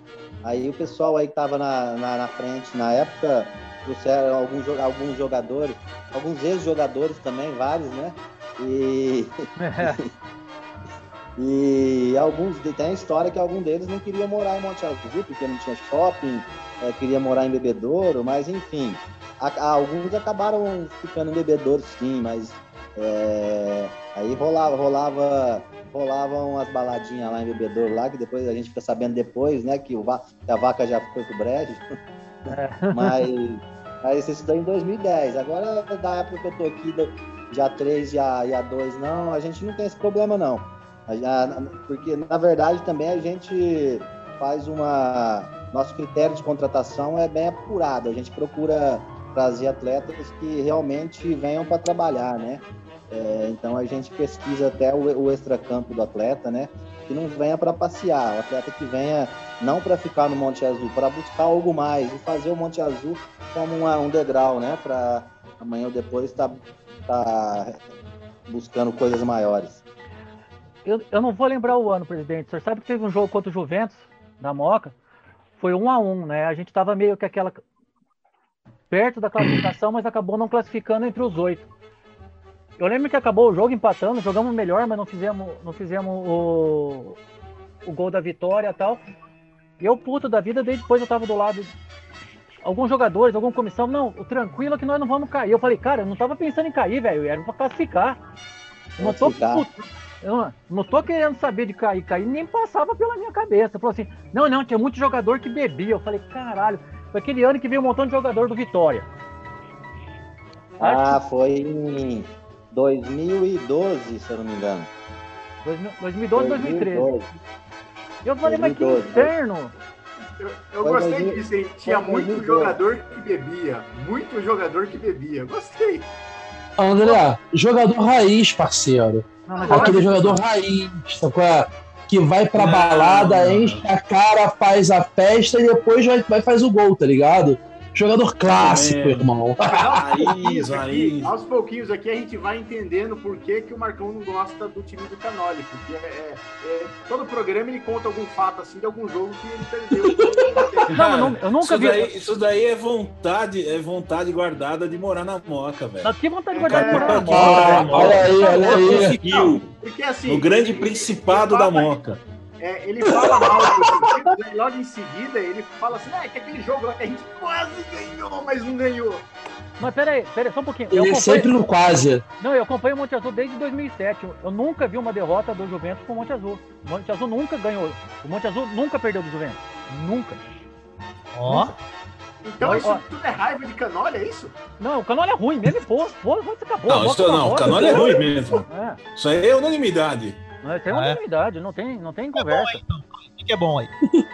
S2: Aí o pessoal aí que tava na, na, na frente na época trouxeram alguns, alguns jogadores, alguns ex-jogadores também, vários, né? E, e alguns tem a história que algum deles não queria morar em Monte Azul porque não tinha shopping, eh, queria morar em Bebedouro, mas enfim, a- a- alguns acabaram ficando em Bebedouro, sim, mas eh, aí rolava, rolava rolavam umas baladinhas lá em Bebedouro lá, que depois a gente fica sabendo depois, né, que, o que a vaca já foi pro brejo. mas, mas isso daí em 2010. Agora, da época que eu tô aqui, já 3 e a, e a 2 não, a gente não tem esse problema não. A- a- porque, na verdade, também a gente faz uma... Nosso critério de contratação é bem apurado. A gente procura trazer atletas que realmente venham para trabalhar, né? É, então a gente pesquisa até o, o extracampo do atleta, né? Que não venha para passear, o atleta que venha não para ficar no Monte Azul, para buscar algo mais e fazer o Monte Azul como uma- um degrau, né? Para amanhã ou depois estar tá, buscando coisas maiores.
S1: Eu, eu não vou lembrar o ano, presidente. O senhor sabe que teve um jogo contra o Juventus, na Moca? Foi um a um, né? A gente tava meio que aquela. perto da classificação, mas acabou não classificando entre os oito. Eu lembro que acabou o jogo empatando, jogamos melhor, mas não fizemos, não fizemos o, o gol da vitória e tal. E eu, puto da vida, daí depois eu tava do lado. Alguns jogadores, alguma comissão, não, tranquilo que nós não vamos cair. Eu falei, cara, eu não tava pensando em cair, velho, era pra classificar. Eu não tô puto. Eu não- tô querendo saber de cair, cair, nem passava pela minha cabeça. Falou assim, não, não, tinha muito jogador que bebia. Eu falei, caralho, foi aquele ano que veio um montão de jogador do Vitória.
S2: Ah, foi em 2012, se eu não me engano.
S1: 2012, 2013.
S2: 2012.
S1: Eu falei, mas que
S2: 2012,
S1: inferno!
S4: Eu, eu
S2: Foi
S4: gostei
S2: 2000
S4: disso, hein? Tinha muito
S2: 2012.
S4: jogador que bebia. Muito jogador que bebia. Gostei.
S3: André, jogador raiz, parceiro.
S1: Não, mas
S3: Aquele jogador raiz, sacou? Que vai pra
S5: Não.
S3: balada, enche a cara, faz a festa e depois vai, vai faz o gol, tá ligado? Jogador clássico,
S5: É.
S3: irmão.
S5: Raiz,
S4: Aqui,
S5: raiz.
S4: aos pouquinhos aqui a gente vai entendendo por que, que o Marcão não gosta do time do Canoli. Porque é, é- é- todo programa ele conta algum fato assim de algum jogo que ele perdeu.
S1: Não, eu nu- eu nunca
S5: isso
S1: vi.
S5: Daí, isso daí é vontade, é vontade guardada de morar na moca, velho.
S1: Mas que vontade de guardar
S4: É,
S1: de morar na
S5: moca.
S3: olha aí, olha aí.
S5: Conseguiu.
S4: Porque assim.
S5: No grande principado da moca.
S4: É, ele fala mal do time, e logo em seguida ele fala assim, ah, é que aquele jogo lá que a gente quase ganhou, mas não ganhou.
S1: Mas peraí, peraí, só um pouquinho. Eu
S3: Ele é
S1: acompanho-
S3: sempre no quase.
S1: Não, eu acompanho o Monte Azul desde 2007. Eu- nunca vi uma derrota do Juventus com o Monte Azul. O Monte Azul nunca ganhou. O Monte Azul nunca perdeu do Juventus. Nunca.
S6: Ó,
S4: Então
S1: Ó,
S4: isso
S1: ó.
S4: tudo é raiva de canolha, é isso?
S1: Não, o Canolha é ruim mesmo. Pô, pô, você acabou.
S5: Não, isso não, o
S1: bola,
S5: Canolha é ruim mesmo.
S1: É,
S5: Isso aí é unanimidade.
S1: Mas tem
S6: Ah, é?
S1: unanimidade, não tem, não tem
S6: é bom
S1: conversa.
S6: aí, então. O que é bom aí?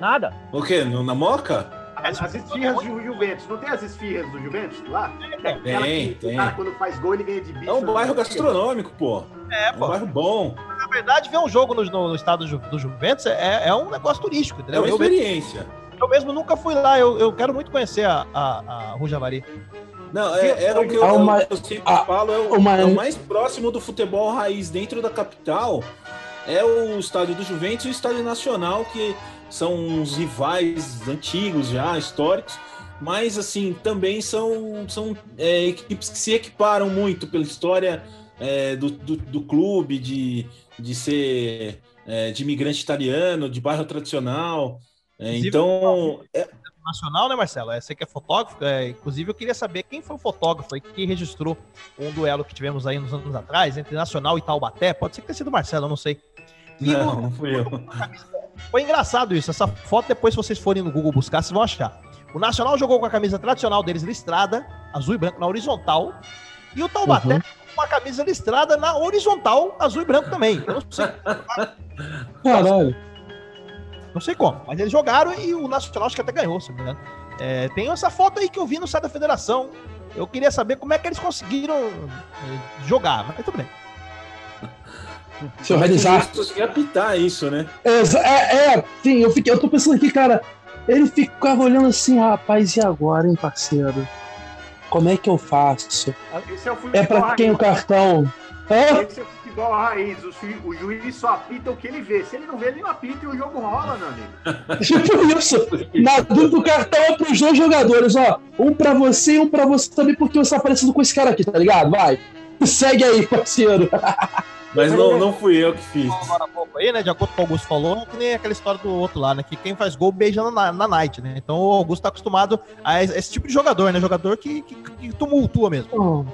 S1: Nada.
S5: O quê? No- Na Moca?
S4: As, as esfirras do Juventus, não tem as esfirras do Juventus lá? Aquela
S5: Tem,
S4: que
S5: tem.
S4: O cara quando faz gol ele ganha de bicho.
S5: É um bairro gastronômico, pô.
S6: É,
S5: É um
S6: pô.
S5: bairro bom.
S6: Na verdade, ver um jogo no, no estado do, Ju- do Juventus é, é um negócio turístico,
S5: É
S6: entendeu?
S5: uma
S6: eu, mesmo,
S5: experiência.
S6: eu mesmo nunca fui lá, eu, eu quero muito conhecer a, a, a Rujavari.
S5: Não, é, é o que eu,
S3: uma-
S5: eu sempre
S3: há
S5: falo, é o,
S3: uma-
S5: é o mais próximo do futebol raiz dentro da capital. É o estádio do Juventus e o estádio nacional, que são os rivais antigos já, históricos, mas assim, também são, são é, equipes que se equiparam muito pela história é, do, do, do clube, de, de ser é, de imigrante italiano, de bairro tradicional. É, então, é,
S6: Nacional, né, Marcelo? É, Você que é fotógrafo, é, inclusive eu queria saber quem foi o fotógrafo aí que registrou um duelo que tivemos aí nos anos atrás, entre Nacional e Taubaté. Pode ser que tenha sido o Marcelo, eu não sei. E
S5: não,
S6: no-
S5: não fui eu.
S6: Foi engraçado isso. Essa foto, depois, se vocês forem no Google buscar, vocês vão achar. O Nacional jogou com a camisa tradicional deles listrada, azul e branco, na horizontal. E o Taubaté
S3: Uhum.
S6: com a camisa listrada na horizontal, azul e branco também. Eu não sei,
S3: Caralho.
S6: Não sei como. Mas eles jogaram e o Nacional acho que até ganhou, se não me engano. É, tem essa foto aí que eu vi no site da federação. Eu queria saber como é que eles conseguiram é, jogar, mas tudo bem.
S3: Se organizar.
S5: Conseguir apitar isso, né?
S3: É, é, sim, eu, fiquei, eu tô pensando aqui, cara. Ele ficava olhando assim, rapaz, e agora, hein, parceiro? Como é que eu faço?
S4: Esse é o
S3: É pra quem o cartão? Hã?
S4: Futebol raiz. O, ju- o juiz só apita o que ele vê. Se ele não vê, ele não apita e o jogo rola, meu amigo.
S3: Tipo isso. Na dúvida do cartão é pros dois jogadores, ó. Um pra você e um pra você também, porque você tá parecido com esse cara aqui, tá ligado? Vai. Segue aí, parceiro.
S5: Mas não, não fui eu que fiz.
S6: Agora pouco aí, né? De acordo com o que o Augusto falou, é que nem aquela história do outro lá, né? Que quem faz gol beija na, na night, né? Então o Augusto tá acostumado a esse, tipo de jogador, né? Jogador que, que, que tumultua mesmo.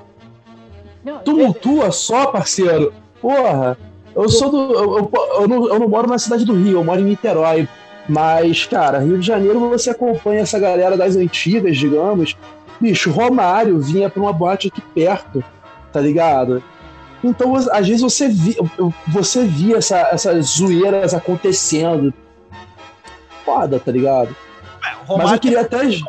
S1: Não,
S3: Tumultua só, parceiro. Porra. Eu sou do. Eu, eu, eu não, eu não moro na cidade do Rio, eu moro em Niterói. Mas, cara, Rio de Janeiro você acompanha essa galera das antigas, digamos. Bicho, Romário vinha pra uma boate aqui perto, tá ligado? Então, às vezes você via, você via essa, essas zoeiras acontecendo. Foda, tá ligado?
S6: É, o
S3: Mas eu queria até.
S6: tem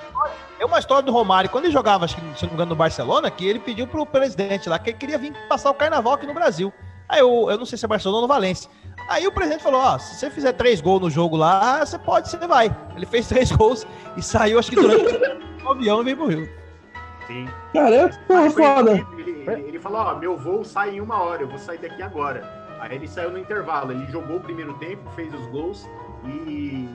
S6: uma história do Romário, quando ele jogava, acho que se não me engano, no Barcelona, que ele pediu pro presidente lá que ele queria vir passar o carnaval aqui no Brasil. Aí eu, eu não sei se é Barcelona ou no Valência. Aí o presidente falou: Ó, se você fizer três gols no jogo lá, você pode, você vai. Ele fez três gols e saiu, acho que durante o avião e veio pro Rio.
S4: Sim.
S3: Cara, é porra, foda.
S4: Ele, ele, ele falou, ó, meu voo sai em uma hora, eu vou sair daqui agora. Aí ele saiu no intervalo, ele jogou o primeiro tempo, fez os gols e, e,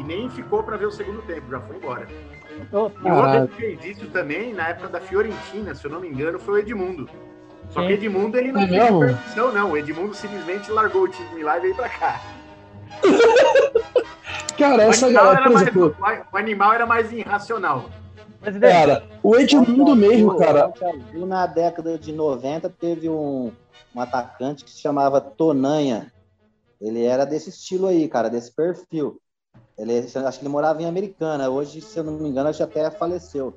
S4: e nem ficou pra ver o segundo tempo, já foi embora.
S1: eu-
S4: E outro
S3: Caralho.
S4: que fez isso também, na época da Fiorentina, se eu não me engano, foi o Edmundo. Só que Edmundo ele não
S3: É
S4: fez não. O Edmundo simplesmente largou o time lá e veio pra cá.
S3: Cara,
S4: O
S3: essa galera,
S4: era
S3: por
S4: mais,
S3: exemplo.
S4: o animal era mais irracional.
S1: Presidente,
S3: Cara, o Edmundo mesmo, cara.
S2: Na década de 90 teve um, um atacante que se chamava Tonanha. Ele era desse estilo aí, cara, desse perfil. Ele, acho que ele morava em Americana. Hoje, se eu não me engano, acho que até faleceu.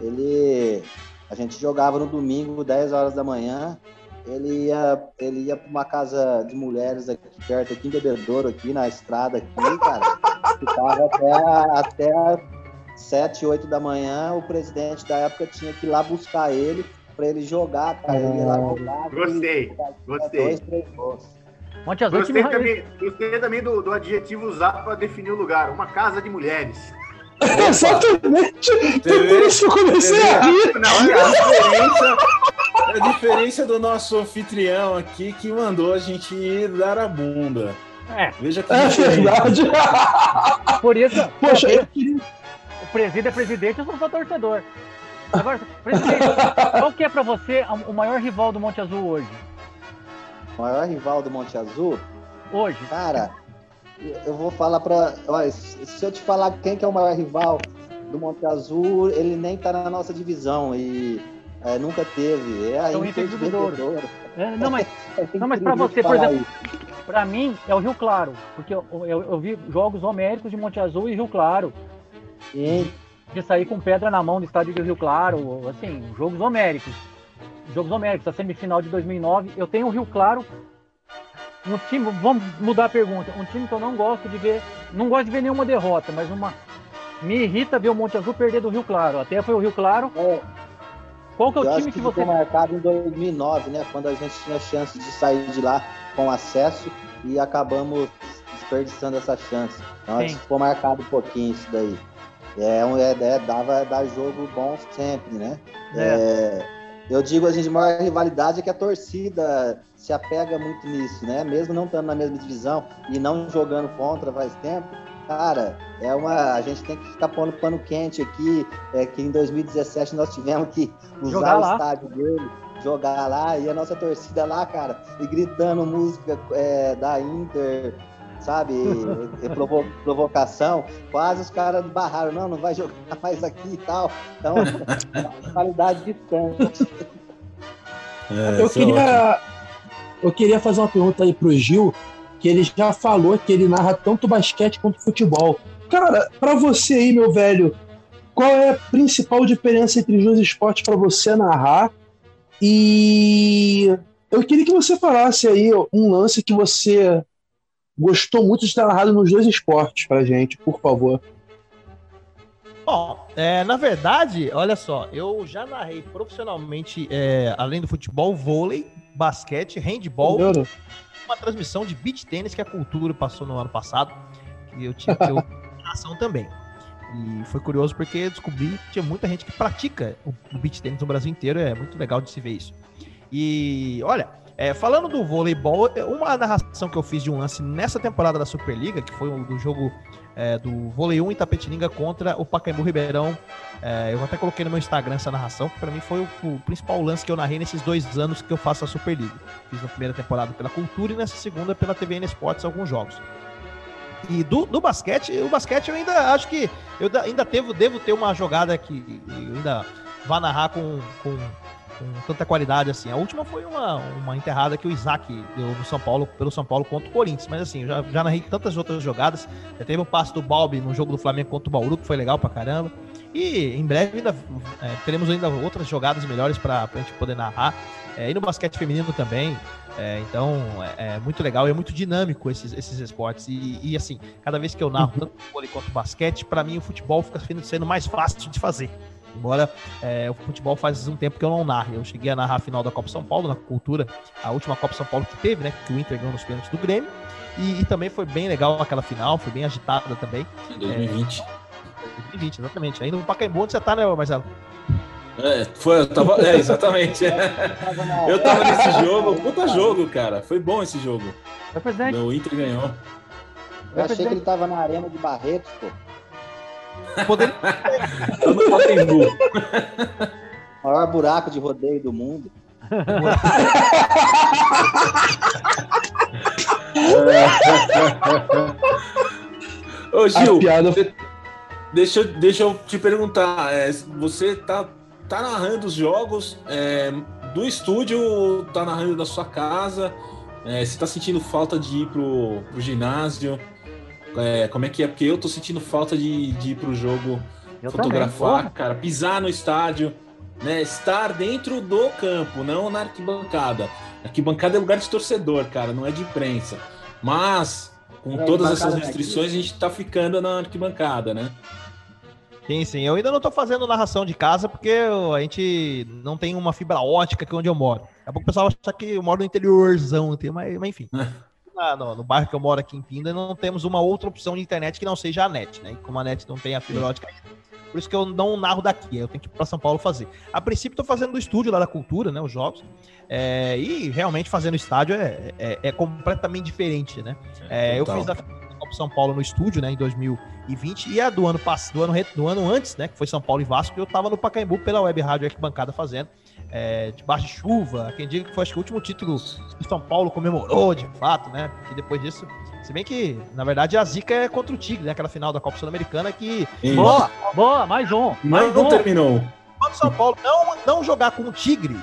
S2: Ele, a gente jogava no domingo, 10 horas da manhã. Ele ia, ele ia para uma casa de mulheres aqui perto, aqui em Bebedouro, aqui na estrada aqui, cara. Ficava até, até 7, 8 da manhã. O presidente da época tinha que ir lá buscar ele para ele jogar, cara. Ele ia lá jogar.
S4: Gostei, gostei.
S2: Dois, três gols.
S1: Monte Azul time
S4: Gostei
S1: raiz.
S4: também, gostei também do, do adjetivo usado para definir o lugar. Uma casa de mulheres.
S3: Exatamente. Foi por isso que eu comecei a rir.
S4: Não,
S5: É a diferença, a diferença do nosso anfitrião aqui que mandou a gente ir dar a bunda.
S1: É,
S5: Veja que
S3: É verdade.
S1: por isso,
S3: Poxa, eu
S1: o presidente é presidente, eu sou só torcedor. Agora, presidente, qual que é pra você o maior rival do Monte Azul hoje?
S2: O maior rival do Monte Azul,
S1: hoje?
S2: Cara, eu vou falar. Olha, se eu te falar quem que é o maior rival do Monte Azul, ele nem tá na nossa divisão e é, nunca teve. É a
S1: Então,
S2: Inter de
S1: Bebedouro. É, não, mas,
S2: É
S1: não, mas
S2: incrível
S1: você, por exemplo, pra mim é o Rio Claro. Porque eu, eu, eu vi jogos homéricos de Monte Azul e Rio Claro.
S2: Sim,
S1: De sair com pedra na mão do estádio de Rio Claro. Assim, jogos homéricos. Jogos homéricos, a semifinal de 2009. Eu tenho o Rio Claro. Um time, vamos mudar a pergunta. Um time que eu não gosto de ver. Não gosto de ver nenhuma derrota, mas uma. Me irrita ver o Monte Azul perder do Rio Claro. Até foi o Rio Claro.
S2: É,
S1: Qual que é o
S2: eu acho
S1: time
S2: que
S1: que você.
S2: ficou marcado em 2009, né? Quando a gente tinha chance de sair de lá com acesso e acabamos desperdiçando essa chance. Então acho que ficou marcado um pouquinho isso daí. É, é, é, dava dar jogo bom sempre, né? É, eu digo assim, de maior rivalidade é que a torcida se apega muito nisso, né? Mesmo não estando na mesma divisão e não jogando contra faz tempo, cara, é uma. A gente tem que ficar pondo pano quente aqui. É que em 2017 nós tivemos que usar
S1: Jogar
S2: o
S1: lá.
S2: estádio dele, jogar lá, e a nossa torcida lá, cara, e gritando música é, da Inter, sabe? e provo- provocação, quase os caras barraram, não, não vai jogar mais aqui e tal. Então, qualidade distante.
S5: É,
S3: eu
S5: é
S3: queria. Eu queria fazer uma pergunta aí pro Gil, que ele já falou que ele narra tanto basquete quanto futebol. Cara, pra você aí, meu velho, qual é a principal diferença entre os dois esportes pra você narrar? E eu queria que você falasse aí um lance que você gostou muito de ter narrado nos dois esportes pra gente, por favor.
S6: Bom, é, na verdade, olha só, eu já narrei profissionalmente, é, além do futebol, vôlei, basquete, handball,
S3: Entendeu?
S6: uma transmissão de beach tênis que a Cultura passou no ano passado, que eu tive que eu narração também. E foi curioso porque eu descobri que tinha muita gente que pratica o o beach tênis no Brasil inteiro, é muito legal de se ver isso. E olha, é, falando do voleibol, uma narração que eu fiz de um lance nessa temporada da Superliga, que foi o do jogo é, do vôlei 1 em Tapetininga contra o Pacaembu Ribeirão. É, eu até coloquei no meu Instagram essa narração, que para mim foi o, o principal lance que eu narrei nesses dois anos que eu faço a Superliga. Fiz na primeira temporada pela Cultura e nessa segunda pela TVN Esportes alguns jogos. E do, do basquete, o basquete eu ainda acho que eu da- ainda devo, devo ter uma jogada que eu ainda vá narrar com, com, com tanta qualidade assim. A última foi uma, uma enterrada que o Isaac deu no São Paulo, pelo São Paulo contra o Corinthians. Mas assim, eu já, já narrei tantas outras jogadas. Já teve um passe do Balbi no jogo do Flamengo contra o Bauru, que foi legal pra caramba. E em breve ainda é, teremos ainda outras jogadas melhores pra, pra gente poder narrar. É, e no basquete feminino também. É, então é, é muito legal e é muito dinâmico esses, esses esportes. E, e, assim, cada vez que eu narro tanto vôlei quanto basquete, para mim o futebol fica sendo mais fácil de fazer. Embora é, o futebol faz um tempo que eu não narro. Eu cheguei a narrar a final da Copa São Paulo, na cultura, a última Copa São Paulo que teve, né? Que o Inter ganhou nos pênaltis do Grêmio. E, e também foi bem legal aquela final, foi bem agitada também.
S5: Em 2020.
S6: 2020, exatamente. Aí no Pacaembu, onde você tá, né, Marcelo?
S5: É, foi, eu tava, é, exatamente. Eu tava nesse jogo, puta jogo, cara. Foi bom esse jogo. O Inter ganhou.
S2: Eu achei que ele tava na arena de Barretos, pô.
S6: Poderia
S5: Tô no Pacaembu.
S2: Maior buraco de rodeio do mundo.
S5: Ô, Gil,
S3: piada
S5: deixa, eu- deixa eu te perguntar. é, você tá, tá narrando os jogos é, do estúdio ou tá narrando da sua casa? É, você tá sentindo falta de ir pro, pro ginásio? É, como é que é? Porque eu tô sentindo falta de, de ir pro jogo
S1: eu
S5: fotografar,
S1: também.
S5: cara, pisar no estádio, né? Estar dentro do campo, não na arquibancada. Arquibancada é lugar de torcedor, cara, não é de imprensa. Mas, com
S2: É,
S5: todas essas
S2: é
S5: restrições, a gente tá ficando na arquibancada, né?
S6: Sim, sim. Eu ainda não tô fazendo narração de casa porque a gente não tem uma fibra ótica aqui onde eu moro. Daqui a pouco o pessoal acha que eu moro no interiorzão, mas, mas enfim. Na- no, no bairro que eu moro aqui em Pinda, não temos uma outra opção de internet que não seja a net, né? E como a net não tem a fibra ótica. Por isso que eu não narro daqui, eu tenho que ir para São Paulo fazer. A princípio, tô fazendo do estúdio lá da cultura, né? Os jogos. É, e realmente fazendo estádio é, é, é completamente diferente, né? É, eu
S5: Total.
S6: fiz a Copa São Paulo no estúdio, né, em 2020, e a do ano passado, do ano, do ano antes, né, que foi São Paulo e Vasco, eu tava no Pacaembu pela Web Rádio Arquibancada fazendo. É, debaixo de chuva. Quem diga que foi acho que o último título que o São Paulo comemorou de fato, né? E depois disso, se bem que, na verdade, a zica é contra o Tigre, né? Aquela final da Copa Sul-Americana que.
S1: Boa, boa, mais um. Mais
S5: Não,
S1: um.
S5: terminou.
S6: Quando o São Paulo não, não jogar com o Tigre,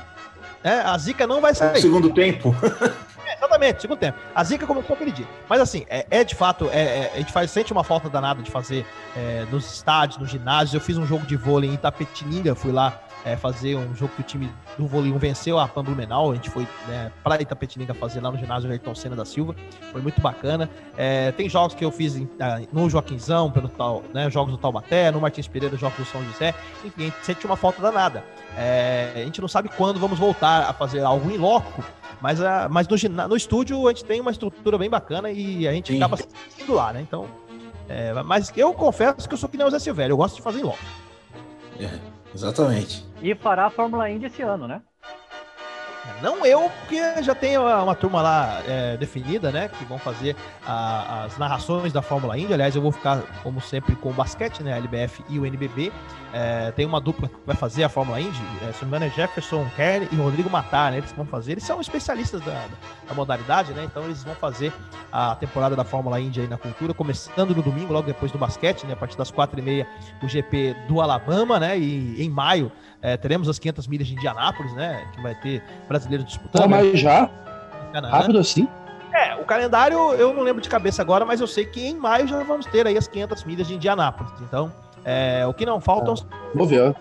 S6: né, a zica não vai
S5: No
S6: sair.
S5: segundo tempo.
S6: É, exatamente, segundo tempo. A zica começou aquele dia. Mas assim, é, é de fato, é, é- a gente faz, sente uma falta danada de fazer é, nos estádios, nos ginásios. Eu fiz um jogo de vôlei em Itapetininga, fui lá é, fazer um jogo que o time do vôlei 1 venceu a Pan Blumenau. A gente foi né, para Itapetininga fazer lá no ginásio Ayrton Senna da Silva. Foi muito bacana. É, tem jogos que eu fiz em- ah, no Joaquinzão, pelo tal, né, jogos do Taubaté, no Martins Pereira, jogos do São José. Enfim, a gente sente uma falta danada. É, a gente não sabe quando vamos voltar a fazer algo em loco, mas, a, mas no, no estúdio a gente tem uma estrutura bem bacana e a gente
S5: Sim.
S6: acaba indo lá, né? Então, é, mas eu confesso que eu sou que nem o Zé Silvério, eu gosto de fazer em loco.
S5: Exatamente.
S1: E fará a Fórmula Indy esse ano, né?
S6: Não eu, porque já tem uma, turma lá é, definida, né? Que vão fazer a- as narrações da Fórmula Indy. Aliás, eu vou ficar, como sempre, com o basquete, né? A LBF e o NBB. É, tem uma dupla que vai fazer a Fórmula Indy. É, se não me engano, é Jefferson Kern e Rodrigo Matar, né? Eles vão fazer. Eles são especialistas da- da modalidade, né? Então eles vão fazer a temporada da Fórmula Indy aí na cultura, começando no domingo, logo depois do basquete, né? A partir das quatro e meia, o GP do Alabama, né? E em maio é, teremos as 500 milhas de Indianápolis, né? Que vai ter brasileiros disputando. né?
S3: mas já? Rápido assim?
S6: É, o calendário eu não lembro de cabeça agora, mas eu sei que em maio já vamos ter aí as 500 milhas de Indianápolis. Então, é, o que não faltam são
S3: Vou ver.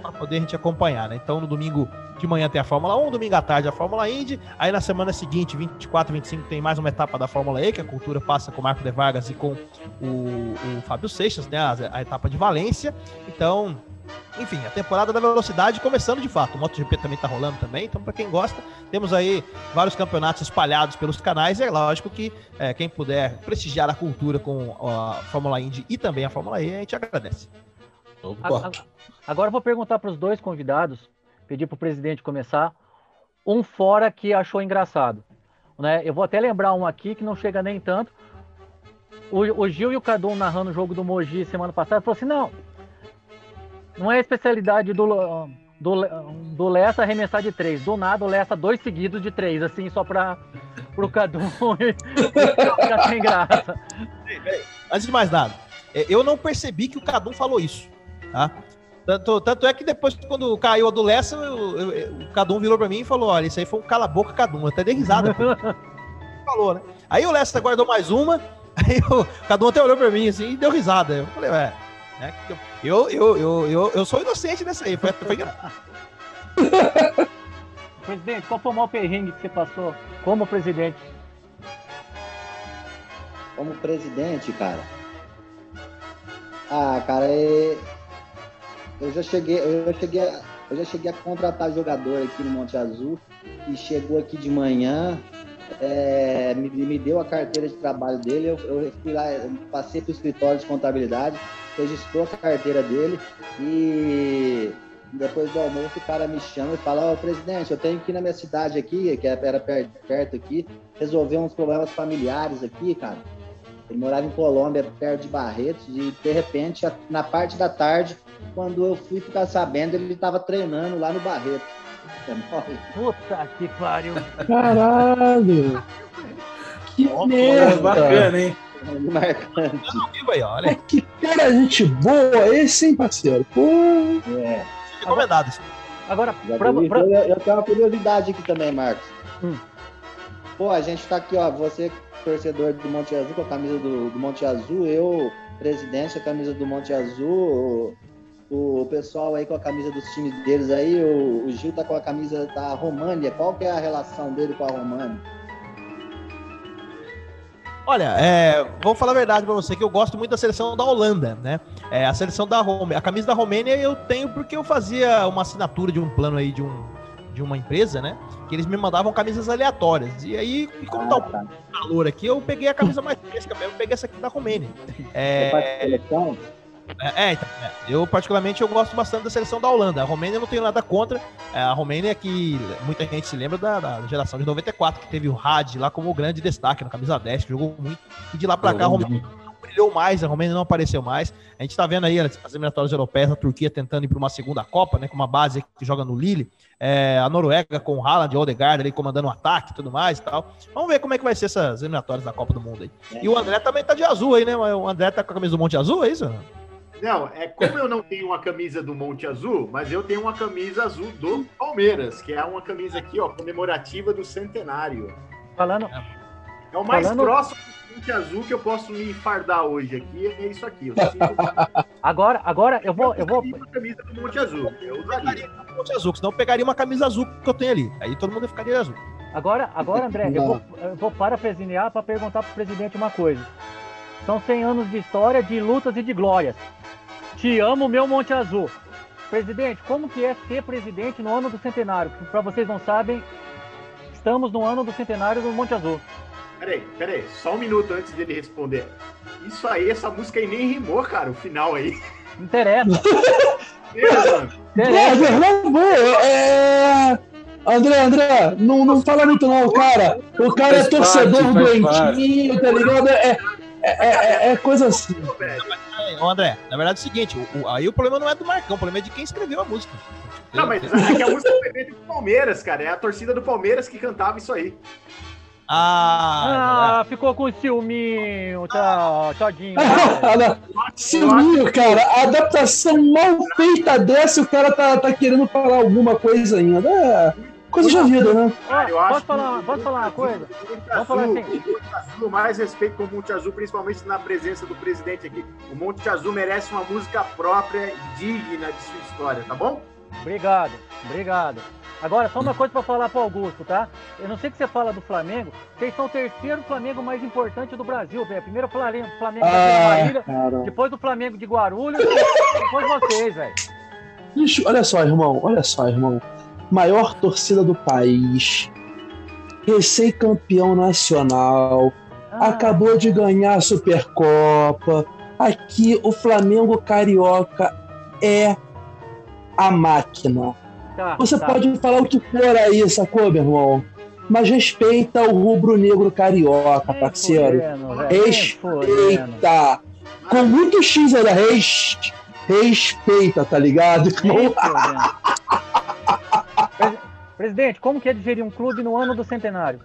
S6: para poder a gente acompanhar, né? Então, no domingo de manhã tem a Fórmula 1, domingo à tarde a Fórmula Indy. Aí na semana seguinte, 24, 25, tem mais uma etapa da Fórmula E, que a cultura passa com o Marco de Vargas e com o, o Fábio Seixas, né? A, a etapa de Valência. Então, enfim, a temporada da velocidade começando de fato. O MotoGP também tá rolando também. Então, para quem gosta, temos aí vários campeonatos espalhados pelos canais. E é lógico que é, quem puder prestigiar a cultura com a Fórmula Indy e também a Fórmula E, a gente agradece.
S5: Opa.
S1: Agora eu vou perguntar para os dois convidados, pedir para o presidente começar, um fora que achou engraçado. Né? Eu vou até lembrar um aqui que não chega nem tanto. O, o Gil e o Cadu narrando o jogo do Mogi semana passada falou assim: não, não é a especialidade do, do, do Lessa arremessar de três. Do nada o Lessa dois seguidos de três, assim, só para o Cadu ficar sem graça.
S6: Antes de mais nada, é, eu não percebi que o Cadum falou isso, tá? Tanto, tanto é que depois, quando caiu a do Lessa, eu- eu- eu- o Cadum virou pra mim e falou: olha, isso aí foi um cala-boca Cadum. Até dei risada. falou, né? Aí o Lessa guardou mais uma, aí o Cadum até olhou pra mim assim e deu risada. Eu falei, ué, né? que Eu, eu, eu, eu, eu sou inocente nessa aí. Foi, foi.
S1: Presidente, qual foi o maior perrengue que você passou como presidente?
S2: Como presidente, cara. Ah, cara, é... eu já cheguei, eu já cheguei, a... eu já cheguei a contratar jogador aqui no Monte Azul e chegou aqui de manhã, é, me, me deu a carteira de trabalho dele, eu, eu fui lá, eu passei para o escritório de contabilidade, registrou a carteira dele e depois do almoço o cara me chama e fala, ó presidente, eu tenho que ir na minha cidade aqui, que era per- perto aqui, resolver uns problemas familiares aqui, cara. Ele morava em Colômbia, perto de Barretos, e de repente, na parte da tarde, quando eu fui ficar sabendo, ele estava treinando lá no Barretos. É.
S1: Puta que pariu.
S3: Caralho! Que
S5: É
S3: merda!
S5: bacana, hein?
S2: marcante.
S6: Vivo aí, olha.
S3: Que cara, gente boa esse, hein, parceiro? Pô,
S2: É.
S6: Recomendado.
S1: Agora,
S2: Já
S1: pra, pra-
S2: Eu, eu tenho uma curiosidade aqui também, Marcos.
S1: Hum.
S2: Pô, a gente tá aqui, ó. Você, torcedor do Monte Azul, com a camisa do, do Monte Azul, eu, presidente, a camisa do Monte Azul, o, o pessoal aí com a camisa dos times deles aí, o, o Gil tá com a camisa da România. Qual que é a relação dele com a România?
S6: Olha, é, vou falar a verdade pra você que eu gosto muito da seleção da Holanda, né? É, a seleção da Romênia, a camisa da Romênia eu tenho porque eu fazia uma assinatura de um plano aí de um de uma empresa, né? Que eles me mandavam camisas aleatórias. E aí, como tá
S2: Ah,
S6: o
S2: tá.
S6: calor aqui, eu peguei a camisa mais fresca mesmo, peguei essa aqui da Romênia.
S2: Você
S6: É,
S2: faz seleção?
S6: É, é, então, é. eu particularmente eu gosto bastante da seleção da Holanda. A Romênia eu não tenho nada contra. É, a Romênia que muita gente se lembra da, da geração de 94, que teve o Had lá como grande destaque na camisa 10, que jogou muito. E de lá pra cá a Romênia
S5: muito.
S6: brilhou mais, a Romênia não apareceu mais. A gente tá vendo aí as eliminatórias europeias, a Turquia tentando ir para uma segunda Copa, né? Com uma base que joga no Lille. É, a Noruega com o Haaland e Odegaard ali comandando o um ataque e tudo mais e tal. Vamos ver como é que vai ser essas eliminatórias da Copa do Mundo aí. E o André também tá de azul aí, né? O André tá com a camisa do Monte Azul, é isso?
S4: Não, é como eu não tenho uma camisa do Monte Azul, mas eu tenho uma camisa azul do Palmeiras, que é uma camisa aqui, ó, comemorativa do centenário.
S1: Falando.
S4: É o mais falando... próximo do Monte Azul que eu posso me fardar hoje aqui, é isso aqui.
S1: agora, agora eu vou. Eu vou...
S4: Uma camisa do Monte Azul. Eu usaria.
S6: Monte Azul, senão eu pegaria uma camisa azul que eu tenho ali. Aí todo mundo ficaria azul.
S1: Agora, agora André, eu vou, eu vou parafrasear para perguntar para o presidente uma coisa. São 100 anos de história, de lutas e de glórias. Te amo, meu Monte Azul. Presidente, como que é ser presidente no ano do centenário? Para vocês não sabem, estamos no ano do centenário do Monte Azul.
S4: Peraí, peraí, só um minuto antes dele responder. Isso aí, essa música aí nem rimou, cara, o final aí.
S1: Interessa.
S3: Interessa. É... André, André, não, não fala muito não, cara. O cara é torcedor doentinho, tá ligado? É, é, é, é coisa assim.
S6: Ô, André, na verdade é o seguinte, o, o, aí o problema não é do Marcão, o problema é de quem escreveu a música.
S4: Não, mas é que a música foi feita do Palmeiras, cara. É a torcida do Palmeiras que cantava isso aí.
S1: Ah, ah ficou com ciúminho, tá, todinho.
S3: ciúminho, cara. A adaptação mal feita dessa, o cara tá, tá querendo falar alguma coisa ainda. É. Coisa de vida, né?
S1: Eu posso, falar, posso falar uma coisa?
S4: Vamos falar assim. O Azul, mais respeito com o Monte Azul, principalmente na presença do presidente aqui. O Monte Azul merece uma música própria, digna de sua história, tá bom?
S1: Obrigado, obrigado. Agora, só uma coisa para falar para Augusto, tá? Eu não sei que você fala do Flamengo, vocês são o terceiro Flamengo mais importante do Brasil, velho. Primeiro Flamengo, Flamengo ah, da Ilha, depois do Flamengo de Guarulhos, depois vocês, velho.
S3: Olha só, irmão, olha só, irmão maior torcida do país, recém-campeão nacional, ah. acabou de ganhar a Supercopa. Aqui o Flamengo Carioca é a máquina. Tá, Você tá. pode falar o que for aí, sacou, meu irmão? Mas respeita o rubro-negro carioca, Nem parceiro. respeita. Com muito X ainda, res, respeita, tá ligado?
S1: Presidente, como que é gerir um clube no ano do centenário?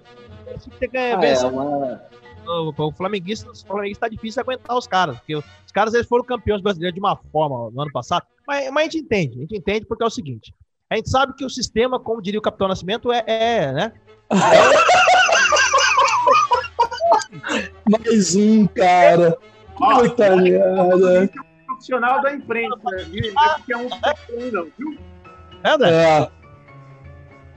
S6: Ah, é, uma... O flamenguista, o flamenguista tá difícil aguentar os caras, porque os caras eles foram campeões brasileiros de uma forma no ano passado, mas, mas a gente entende, a gente entende porque é o seguinte, a gente sabe que o sistema, como diria o Capitão Nascimento, é, é né?
S3: Mais um, cara. Puta merda.
S4: Profissional da imprensa, viu? Não é é um não, viu?
S3: É, né? É.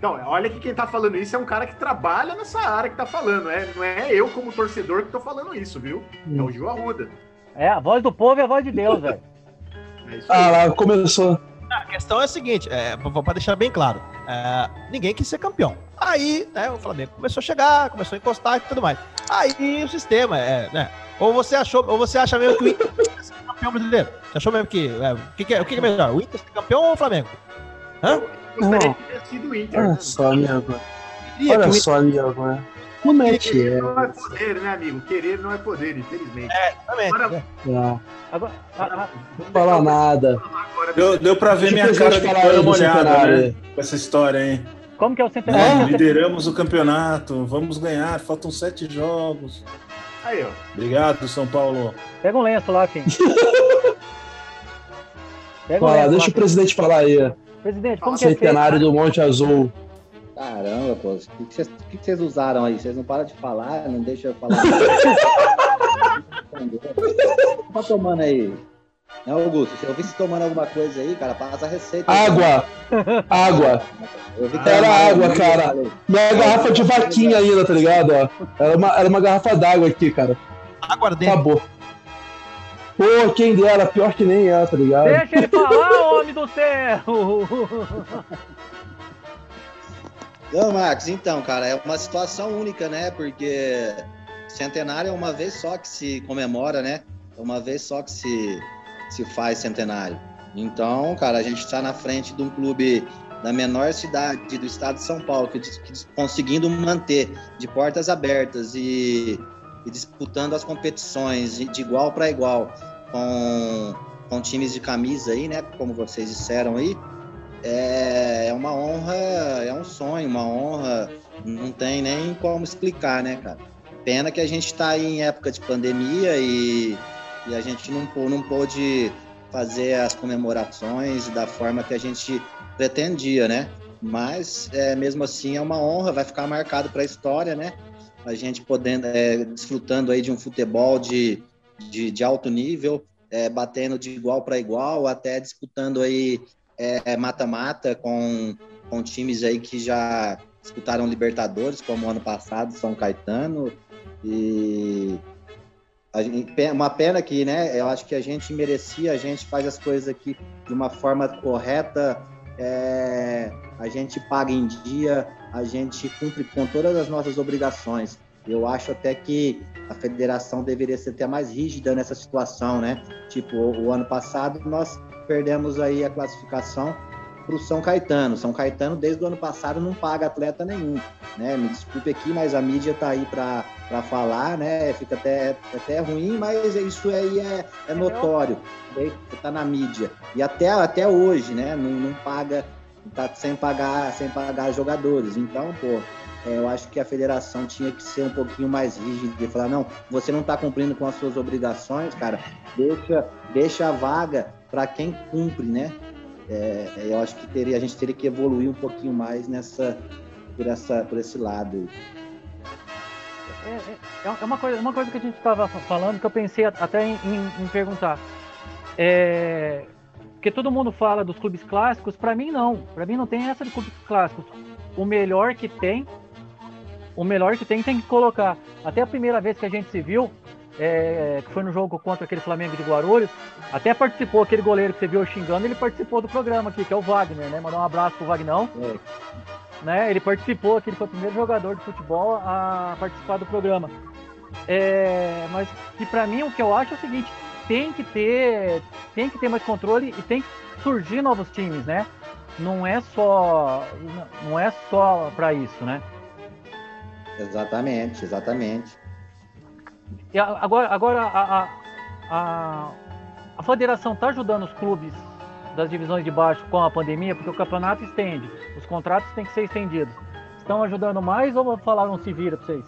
S4: Então, olha que quem tá falando isso é um cara que trabalha nessa área que tá falando. É, não é eu, como torcedor, que tô falando isso, viu? É o Gil Arruda.
S1: É, a voz do povo é a voz de Deus, velho.
S3: É ah, lá, começou.
S6: A questão é a seguinte, é, para deixar bem claro, é, ninguém quis ser campeão. Aí, né, o Flamengo começou a chegar, começou a encostar e tudo mais. Aí o sistema, é, né, ou você achou, ou você acha mesmo que o Inter ser campeão brasileiro? Você achou mesmo que, é, o que, que, é, o que é melhor, o Inter ser campeão ou o Flamengo?
S4: Hã? Gostaria que tivesse sido o Inter.
S3: Olha né? só, amigo. Olha só, amigo. Como é que é?
S4: Não é poder, né, amigo? Querer não é poder, infelizmente.
S6: É, também. Agora,
S3: é. agora, não vou falar nada.
S5: Deu, deu pra ver minha cara de pano molhada, né? Com essa história, hein?
S1: Como que é o centenário?
S5: É, lideramos o campeonato, vamos ganhar, faltam sete jogos.
S4: Aí, ó.
S5: Obrigado, São Paulo.
S1: Pega um lenço lá, Kim.
S3: Pega um lenço deixa lá, o presidente falar aí.
S1: Presidente, como
S3: Centenário que é do Monte Azul.
S2: Caramba, pô. O que vocês, usaram aí? Vocês não param de falar, não deixam eu falar. tá tomando aí? Não, Augusto, se eu vi você tomando alguma coisa aí, cara, passa a receita.
S3: Água! água! Era água, cara. Não é garrafa de vaquinha ainda, tá ligado? Era uma, era uma garrafa d'água aqui, cara.
S6: Aguardei.
S3: Acabou. Pô, quem dera, pior que nem é, tá ligado?
S1: Deixa ele falar, homem do céu!
S2: Não, Marcos, então, cara, é uma situação única, né? Porque centenário é uma vez só que se comemora, né? É uma vez só que se, se faz centenário. Então, cara, a gente está na frente de um clube da menor cidade do estado de São Paulo, que, que conseguindo manter de portas abertas e e disputando as competições de igual para igual com, com times de camisa aí, né? Como vocês disseram aí, é, é uma honra, é um sonho, uma honra, não tem nem como explicar, né, cara? Pena que a gente está em época de pandemia e, e a gente não, não pôde fazer as comemorações da forma que a gente pretendia, né? Mas é, mesmo assim é uma honra, vai ficar marcado para a história, né? A gente podendo, é, desfrutando aí de um futebol de, de, de alto nível, é, batendo de igual para igual, até disputando aí é, mata-mata com, com times aí que já disputaram Libertadores, como ano passado, São Caetano. E gente, uma pena que, né? Eu acho que a gente merecia, a gente faz as coisas aqui de uma forma correta, é, a gente paga em dia, a gente cumpre com todas as nossas obrigações. Eu acho até que a federação deveria ser até mais rígida nessa situação, né? Tipo, o, o ano passado nós perdemos aí a classificação para o São Caetano. São Caetano, desde o ano passado, não paga atleta nenhum. Né? Me desculpe aqui, mas a mídia está aí para falar, né? Fica até, até ruim, mas isso aí é, é notório. Está na mídia. E até, até hoje, né? Não, não paga, está sem pagar, sem pagar jogadores. Então, pô, é, eu acho que a federação tinha que ser um pouquinho mais rígida e falar, não, você não está cumprindo com as suas obrigações, cara, deixa, deixa a vaga para quem cumpre, né? É, eu acho que teria, a gente teria que evoluir um pouquinho mais nessa, por, essa, por esse lado.
S1: É, é, é uma, coisa, uma coisa que a gente estava falando que eu pensei até em, em, em perguntar. É, porque todo mundo fala dos clubes clássicos, para mim não. Para mim não tem essa de clubes clássicos. O melhor que tem, o melhor que tem tem que colocar. Até a primeira vez que a gente se viu, é, que foi no jogo contra aquele Flamengo de Guarulhos, até participou, aquele goleiro que você viu xingando, ele participou do programa aqui, que é o Wagner, né? Mandar um abraço pro Vagnão. É. Né? Ele participou aqui, ele foi o primeiro jogador de futebol a participar do programa. É, mas que para mim o que eu acho é o seguinte, tem que ter, tem que ter mais controle e tem que surgir novos times, né? Não é só, não é só para isso, né?
S2: Exatamente, exatamente.
S1: E agora, agora a, a, a federação está ajudando os clubes das divisões de baixo com a pandemia, porque o campeonato estende, os contratos têm que ser estendidos. Estão ajudando mais ou falaram se vira para vocês?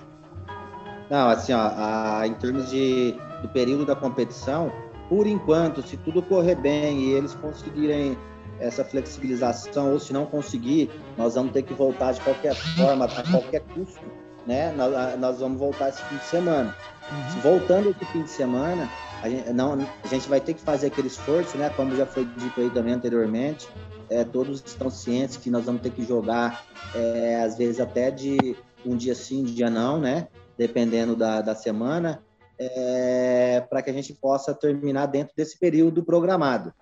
S2: Não, assim, ó, a, em termos de, do período da competição, por enquanto, se tudo correr bem e eles conseguirem essa flexibilização, ou se não conseguir, nós vamos ter que voltar de qualquer forma, a qualquer custo, né? Nós, nós vamos voltar esse fim de semana. Uhum. Voltando esse fim de semana, a gente, não, a gente vai ter que fazer aquele esforço, né? Como já foi dito aí também anteriormente, é, todos estão cientes que nós vamos ter que jogar, é, às vezes até de um dia sim, um dia não, né? Dependendo da, da semana, é, para que a gente possa terminar dentro desse período programado.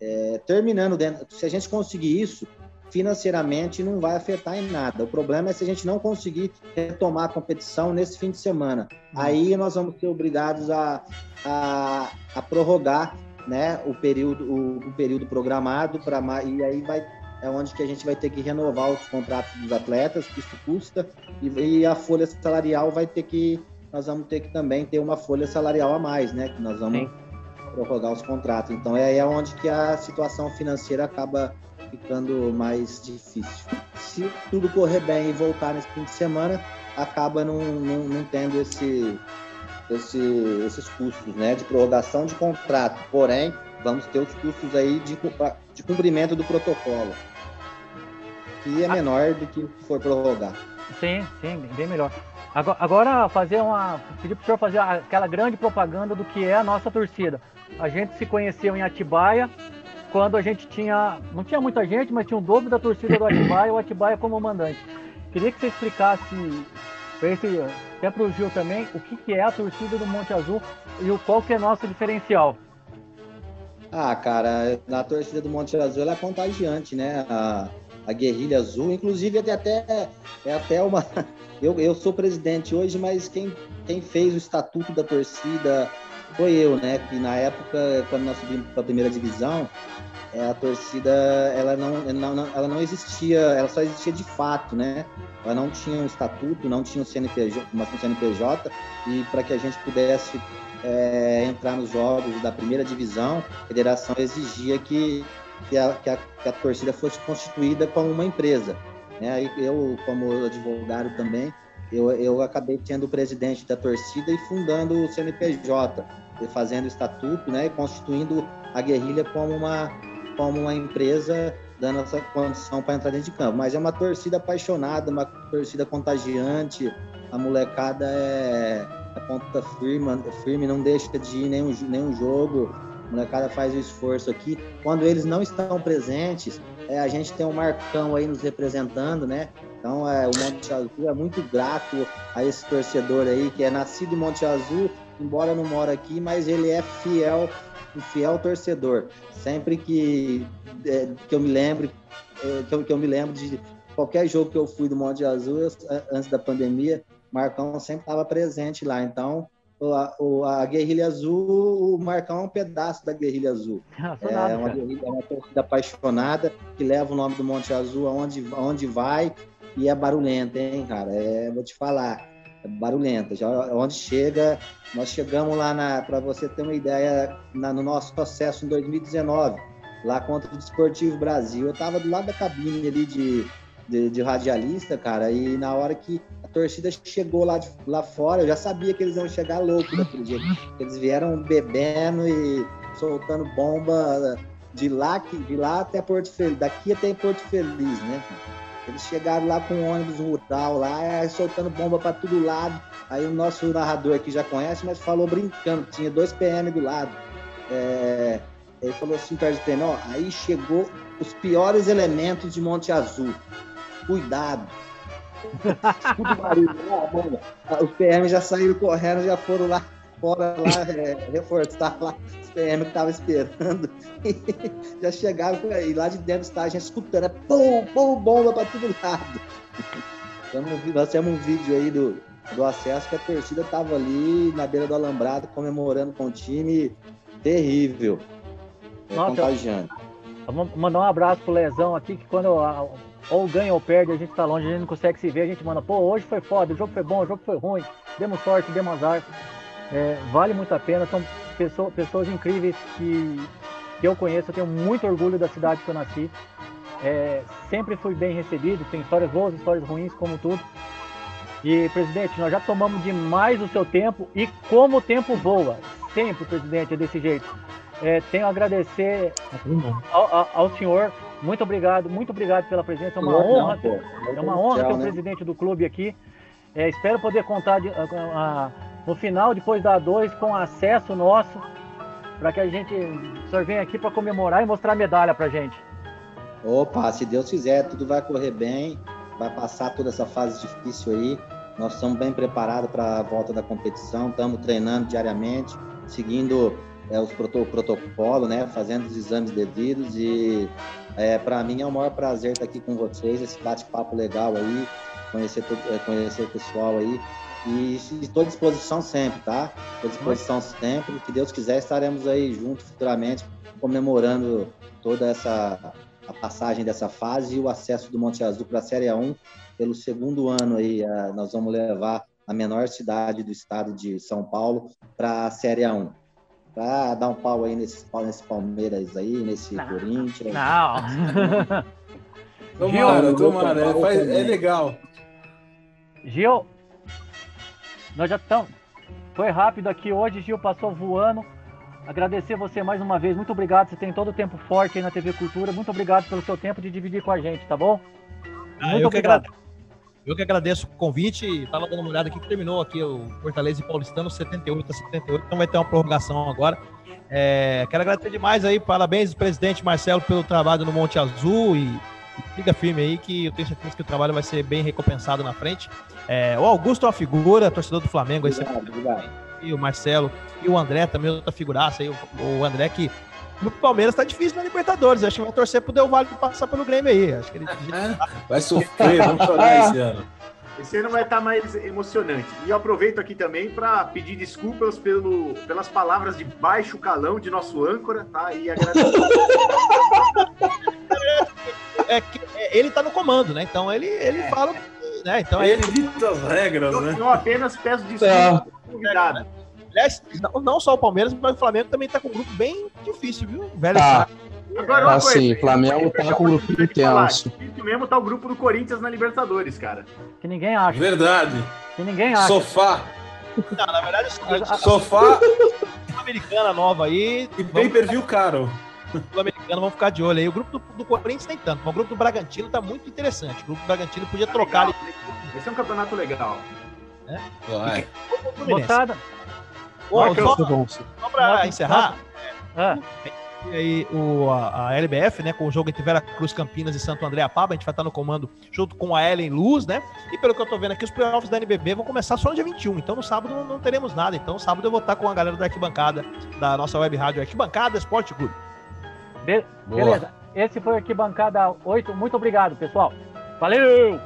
S2: É, terminando dentro, se a gente conseguir isso, financeiramente não vai afetar em nada. O problema é se a gente não conseguir retomar a competição nesse fim de semana. Uhum. Aí nós vamos ser obrigados a, a, a prorrogar né, o, período, o, o período programado para e aí vai é onde que a gente vai ter que renovar os contratos dos atletas, que isso custa, e, e, a folha salarial vai ter que nós vamos ter que também ter uma folha salarial a mais, né? Que nós vamos Sim. prorrogar os contratos. Então é aí onde que a situação financeira acaba ficando mais difícil. Se tudo correr bem e voltar nesse fim de semana, acaba não, não, não tendo esse, esse, esses custos né, de prorrogação de contrato. Porém, vamos ter os custos aí de, de cumprimento do protocolo, que é ah. menor do que for prorrogar.
S1: Sim, sim, bem melhor. Agora, agora fazer uma. Pedir para o senhor fazer aquela grande propaganda do que é a nossa torcida. A gente se conheceu em Atibaia, quando a gente tinha. Não tinha muita gente, mas tinha um dobro da torcida do Atibaia o Atibaia como mandante. Queria que você explicasse esse, até para o Gil também, o que, que é a torcida do Monte Azul e o, qual que é nosso diferencial.
S2: Ah, cara, na torcida do Monte Azul ela é contagiante, né? A, a guerrilha azul, inclusive é até, é até uma. Eu, eu sou presidente hoje, mas quem, quem fez o estatuto da torcida, foi eu, né? Que na época, quando nós subimos para a primeira divisão, é, a torcida ela não, não, ela não existia, ela só existia de fato, né? Ela não tinha um estatuto, não tinha um CNPJ, uma CNPJ, e para que a gente pudesse é, entrar nos jogos da primeira divisão, a federação exigia que, que, a, que, a, que a torcida fosse constituída como uma empresa. Né? Eu, como advogado também, eu, eu acabei sendo o presidente da torcida e fundando o CNPJ, fazendo o estatuto né, e constituindo a guerrilha como uma, como uma empresa dando essa condição para entrar dentro de campo. Mas é uma torcida apaixonada, uma torcida contagiante, a molecada é, é ponta firme, firme, não deixa de ir nenhum, nenhum jogo, a molecada faz o esforço aqui. Quando eles não estão presentes, é, a gente tem um Marcão aí nos representando, né? Então, é, o Monte Azul é muito grato a esse torcedor aí, que é nascido em Monte Azul, embora não mora aqui, mas ele é fiel, um fiel torcedor. Sempre que, é, que eu me lembro, é, que, eu, que eu me lembro de qualquer jogo que eu fui do Monte Azul, eu, antes da pandemia, Marcão sempre estava presente lá. Então, a, a, Guerrilha Azul, o Marcão é um pedaço da Guerrilha Azul. é, uma guerrilha, é uma torcida apaixonada que leva o nome do Monte Azul aonde, aonde vai e é barulhenta, hein, cara? É, vou te falar, é barulhenta. Já onde chega, nós chegamos lá para você ter uma ideia, na, no nosso processo em 2019, lá contra o Desportivo Brasil. Eu estava do lado da cabine ali de, de, de, radialista, cara, e na hora que a torcida chegou lá, de, lá fora, eu já sabia que eles iam chegar louco daquele dia. Eles vieram bebendo e soltando bomba de lá, de lá até Porto Feliz, daqui até Porto Feliz, né? Eles chegaram lá com um ônibus rural lá, soltando bomba para todo lado. Aí o nosso narrador aqui já conhece, mas falou brincando, tinha dois PM do lado. É, ele falou assim para eles, ó, aí chegou os piores elementos de Monte Azul. Cuidado. Tudo barulho. Ah, os PM já saíram correndo, já foram lá fora lá, é, reforçar lá os PM que estavam esperando. já chegaram e lá de dentro está a gente escutando, é pum, pum, bomba para todo lado. nós temos um vídeo aí do, do acesso que a torcida tava ali na beira do alambrado comemorando com o time terrível. É Nossa, contagiante.
S1: Mandar um abraço pro Lesão aqui, que quando ou ganha ou perde, a gente tá longe, a gente não consegue se ver, a gente manda, pô, hoje foi foda, o jogo foi bom, o jogo foi ruim, demos sorte, demos azar. É, vale muito a pena, são pessoas, pessoas incríveis que, que eu conheço, eu tenho muito orgulho da cidade que eu nasci. É, sempre fui bem recebido, tem histórias boas, histórias ruins, como tudo. E, presidente, nós já tomamos demais o seu tempo e como o tempo voa. Sempre, presidente, é desse jeito. É, tenho a agradecer ao, ao, senhor. Muito obrigado, muito obrigado pela presença. É uma honra, ter, é uma honra ter o presidente do clube aqui. É, espero poder contar de, a, a, no final, depois da A2, com acesso nosso, para que a gente, o venha aqui para comemorar e mostrar a medalha para gente.
S2: Opa, se Deus quiser, tudo vai correr bem, vai passar toda essa fase difícil aí. Nós estamos bem preparados para a volta da competição, estamos treinando diariamente, seguindo é, os proto protocolo, né, fazendo os exames devidos e é, para mim é o maior prazer estar aqui com vocês, esse bate-papo legal aí, conhecer, é, conhecer o pessoal aí. E estou à disposição sempre, tá? Estou à disposição sempre. Se Deus quiser, estaremos aí juntos futuramente, comemorando toda essa a passagem dessa fase e o acesso do Monte Azul para a Série A1 pelo segundo ano aí. nós vamos levar a menor cidade do estado de São Paulo para a Série A1. Para dar um pau aí nesse, nesse Palmeiras aí, nesse não, Corinthians.
S1: Não.
S5: tomara, tomara. É, é legal.
S1: Gil, nós já estamos. Foi rápido aqui hoje, Gil passou voando. Agradecer você mais uma vez. Muito obrigado. Você tem todo o tempo forte aí na TV Cultura. Muito obrigado pelo seu tempo de dividir com a gente, tá bom?
S6: Ah, Muito eu obrigado. Que eu que agradeço o convite. Estava dando uma olhada aqui que terminou aqui o Fortaleza e Paulistano 78 a 78. Então vai ter uma prorrogação agora. É, quero agradecer demais aí. Parabéns, presidente Marcelo, pelo trabalho no Monte Azul e Fica firme aí que eu tenho certeza que o trabalho vai ser bem recompensado na frente. É, o Augusto é uma figura, torcedor do Flamengo. Obrigado, aí obrigado. E o Marcelo e o André também, outra figuraça aí. O, o André que no Palmeiras tá difícil na Libertadores. Acho que vai torcer pro Del Valle passar pelo Grêmio aí. Acho que ele
S5: é, vai sofrer, vamos chorar esse ano.
S4: Esse ano vai estar mais emocionante. E eu aproveito aqui também para pedir desculpas pelo, pelas palavras de baixo calão de nosso âncora, tá? E agradecer.
S6: É, que- é, ele tá no comando, né? Então ele, ele fala. Né? Então
S5: Ele dita as regras,
S4: Eu,
S5: né?
S4: eu apenas peço
S3: Tá.
S4: pro convidado.
S6: Aliás, não, não só o Palmeiras, mas o Flamengo também tá com um grupo bem difícil, viu? Velho
S3: Tá.
S4: Agora,
S3: Ah,
S4: coisa,
S3: sim, Flamengo tá com um
S4: oportunidade
S3: grupinho
S4: de falar.
S3: tenso.
S4: Difícil mesmo tá o grupo do Corinthians na Libertadores, cara.
S1: Que ninguém acha.
S5: Verdade.
S1: Que ninguém acha.
S5: Sofá.
S6: Não, na verdade,
S1: A- a-
S5: Sofá
S6: a americana nova aí.
S5: e pay per view caro.
S6: Sul-americano, vamos ficar de olho aí. O grupo do, do Corinthians nem tanto, mas o grupo do Bragantino tá muito interessante. O grupo do Bragantino podia trocar ali.
S4: Esse é um campeonato legal.
S5: Vai.
S1: Moçada.
S6: Ó,
S4: Marcão,
S6: só,
S3: Tá
S6: só pra encerrar,
S1: Ah,
S6: e aí o, a, a LBF, né, com o jogo entre Vera Cruz Campinas e Santo André Apaba, a gente vai estar no comando junto com a Ellen Luz, né? E pelo que eu tô vendo aqui, os playoffs da NBB vão começar só no dia 21, então no sábado não, não teremos nada. Então sábado eu vou estar com a galera do Arquibancada, da nossa web rádio Arquibancada Esporte Clube.
S1: Be-
S5: Boa.
S1: beleza. Esse foi aqui bancada 8. Muito obrigado, pessoal. Valeu!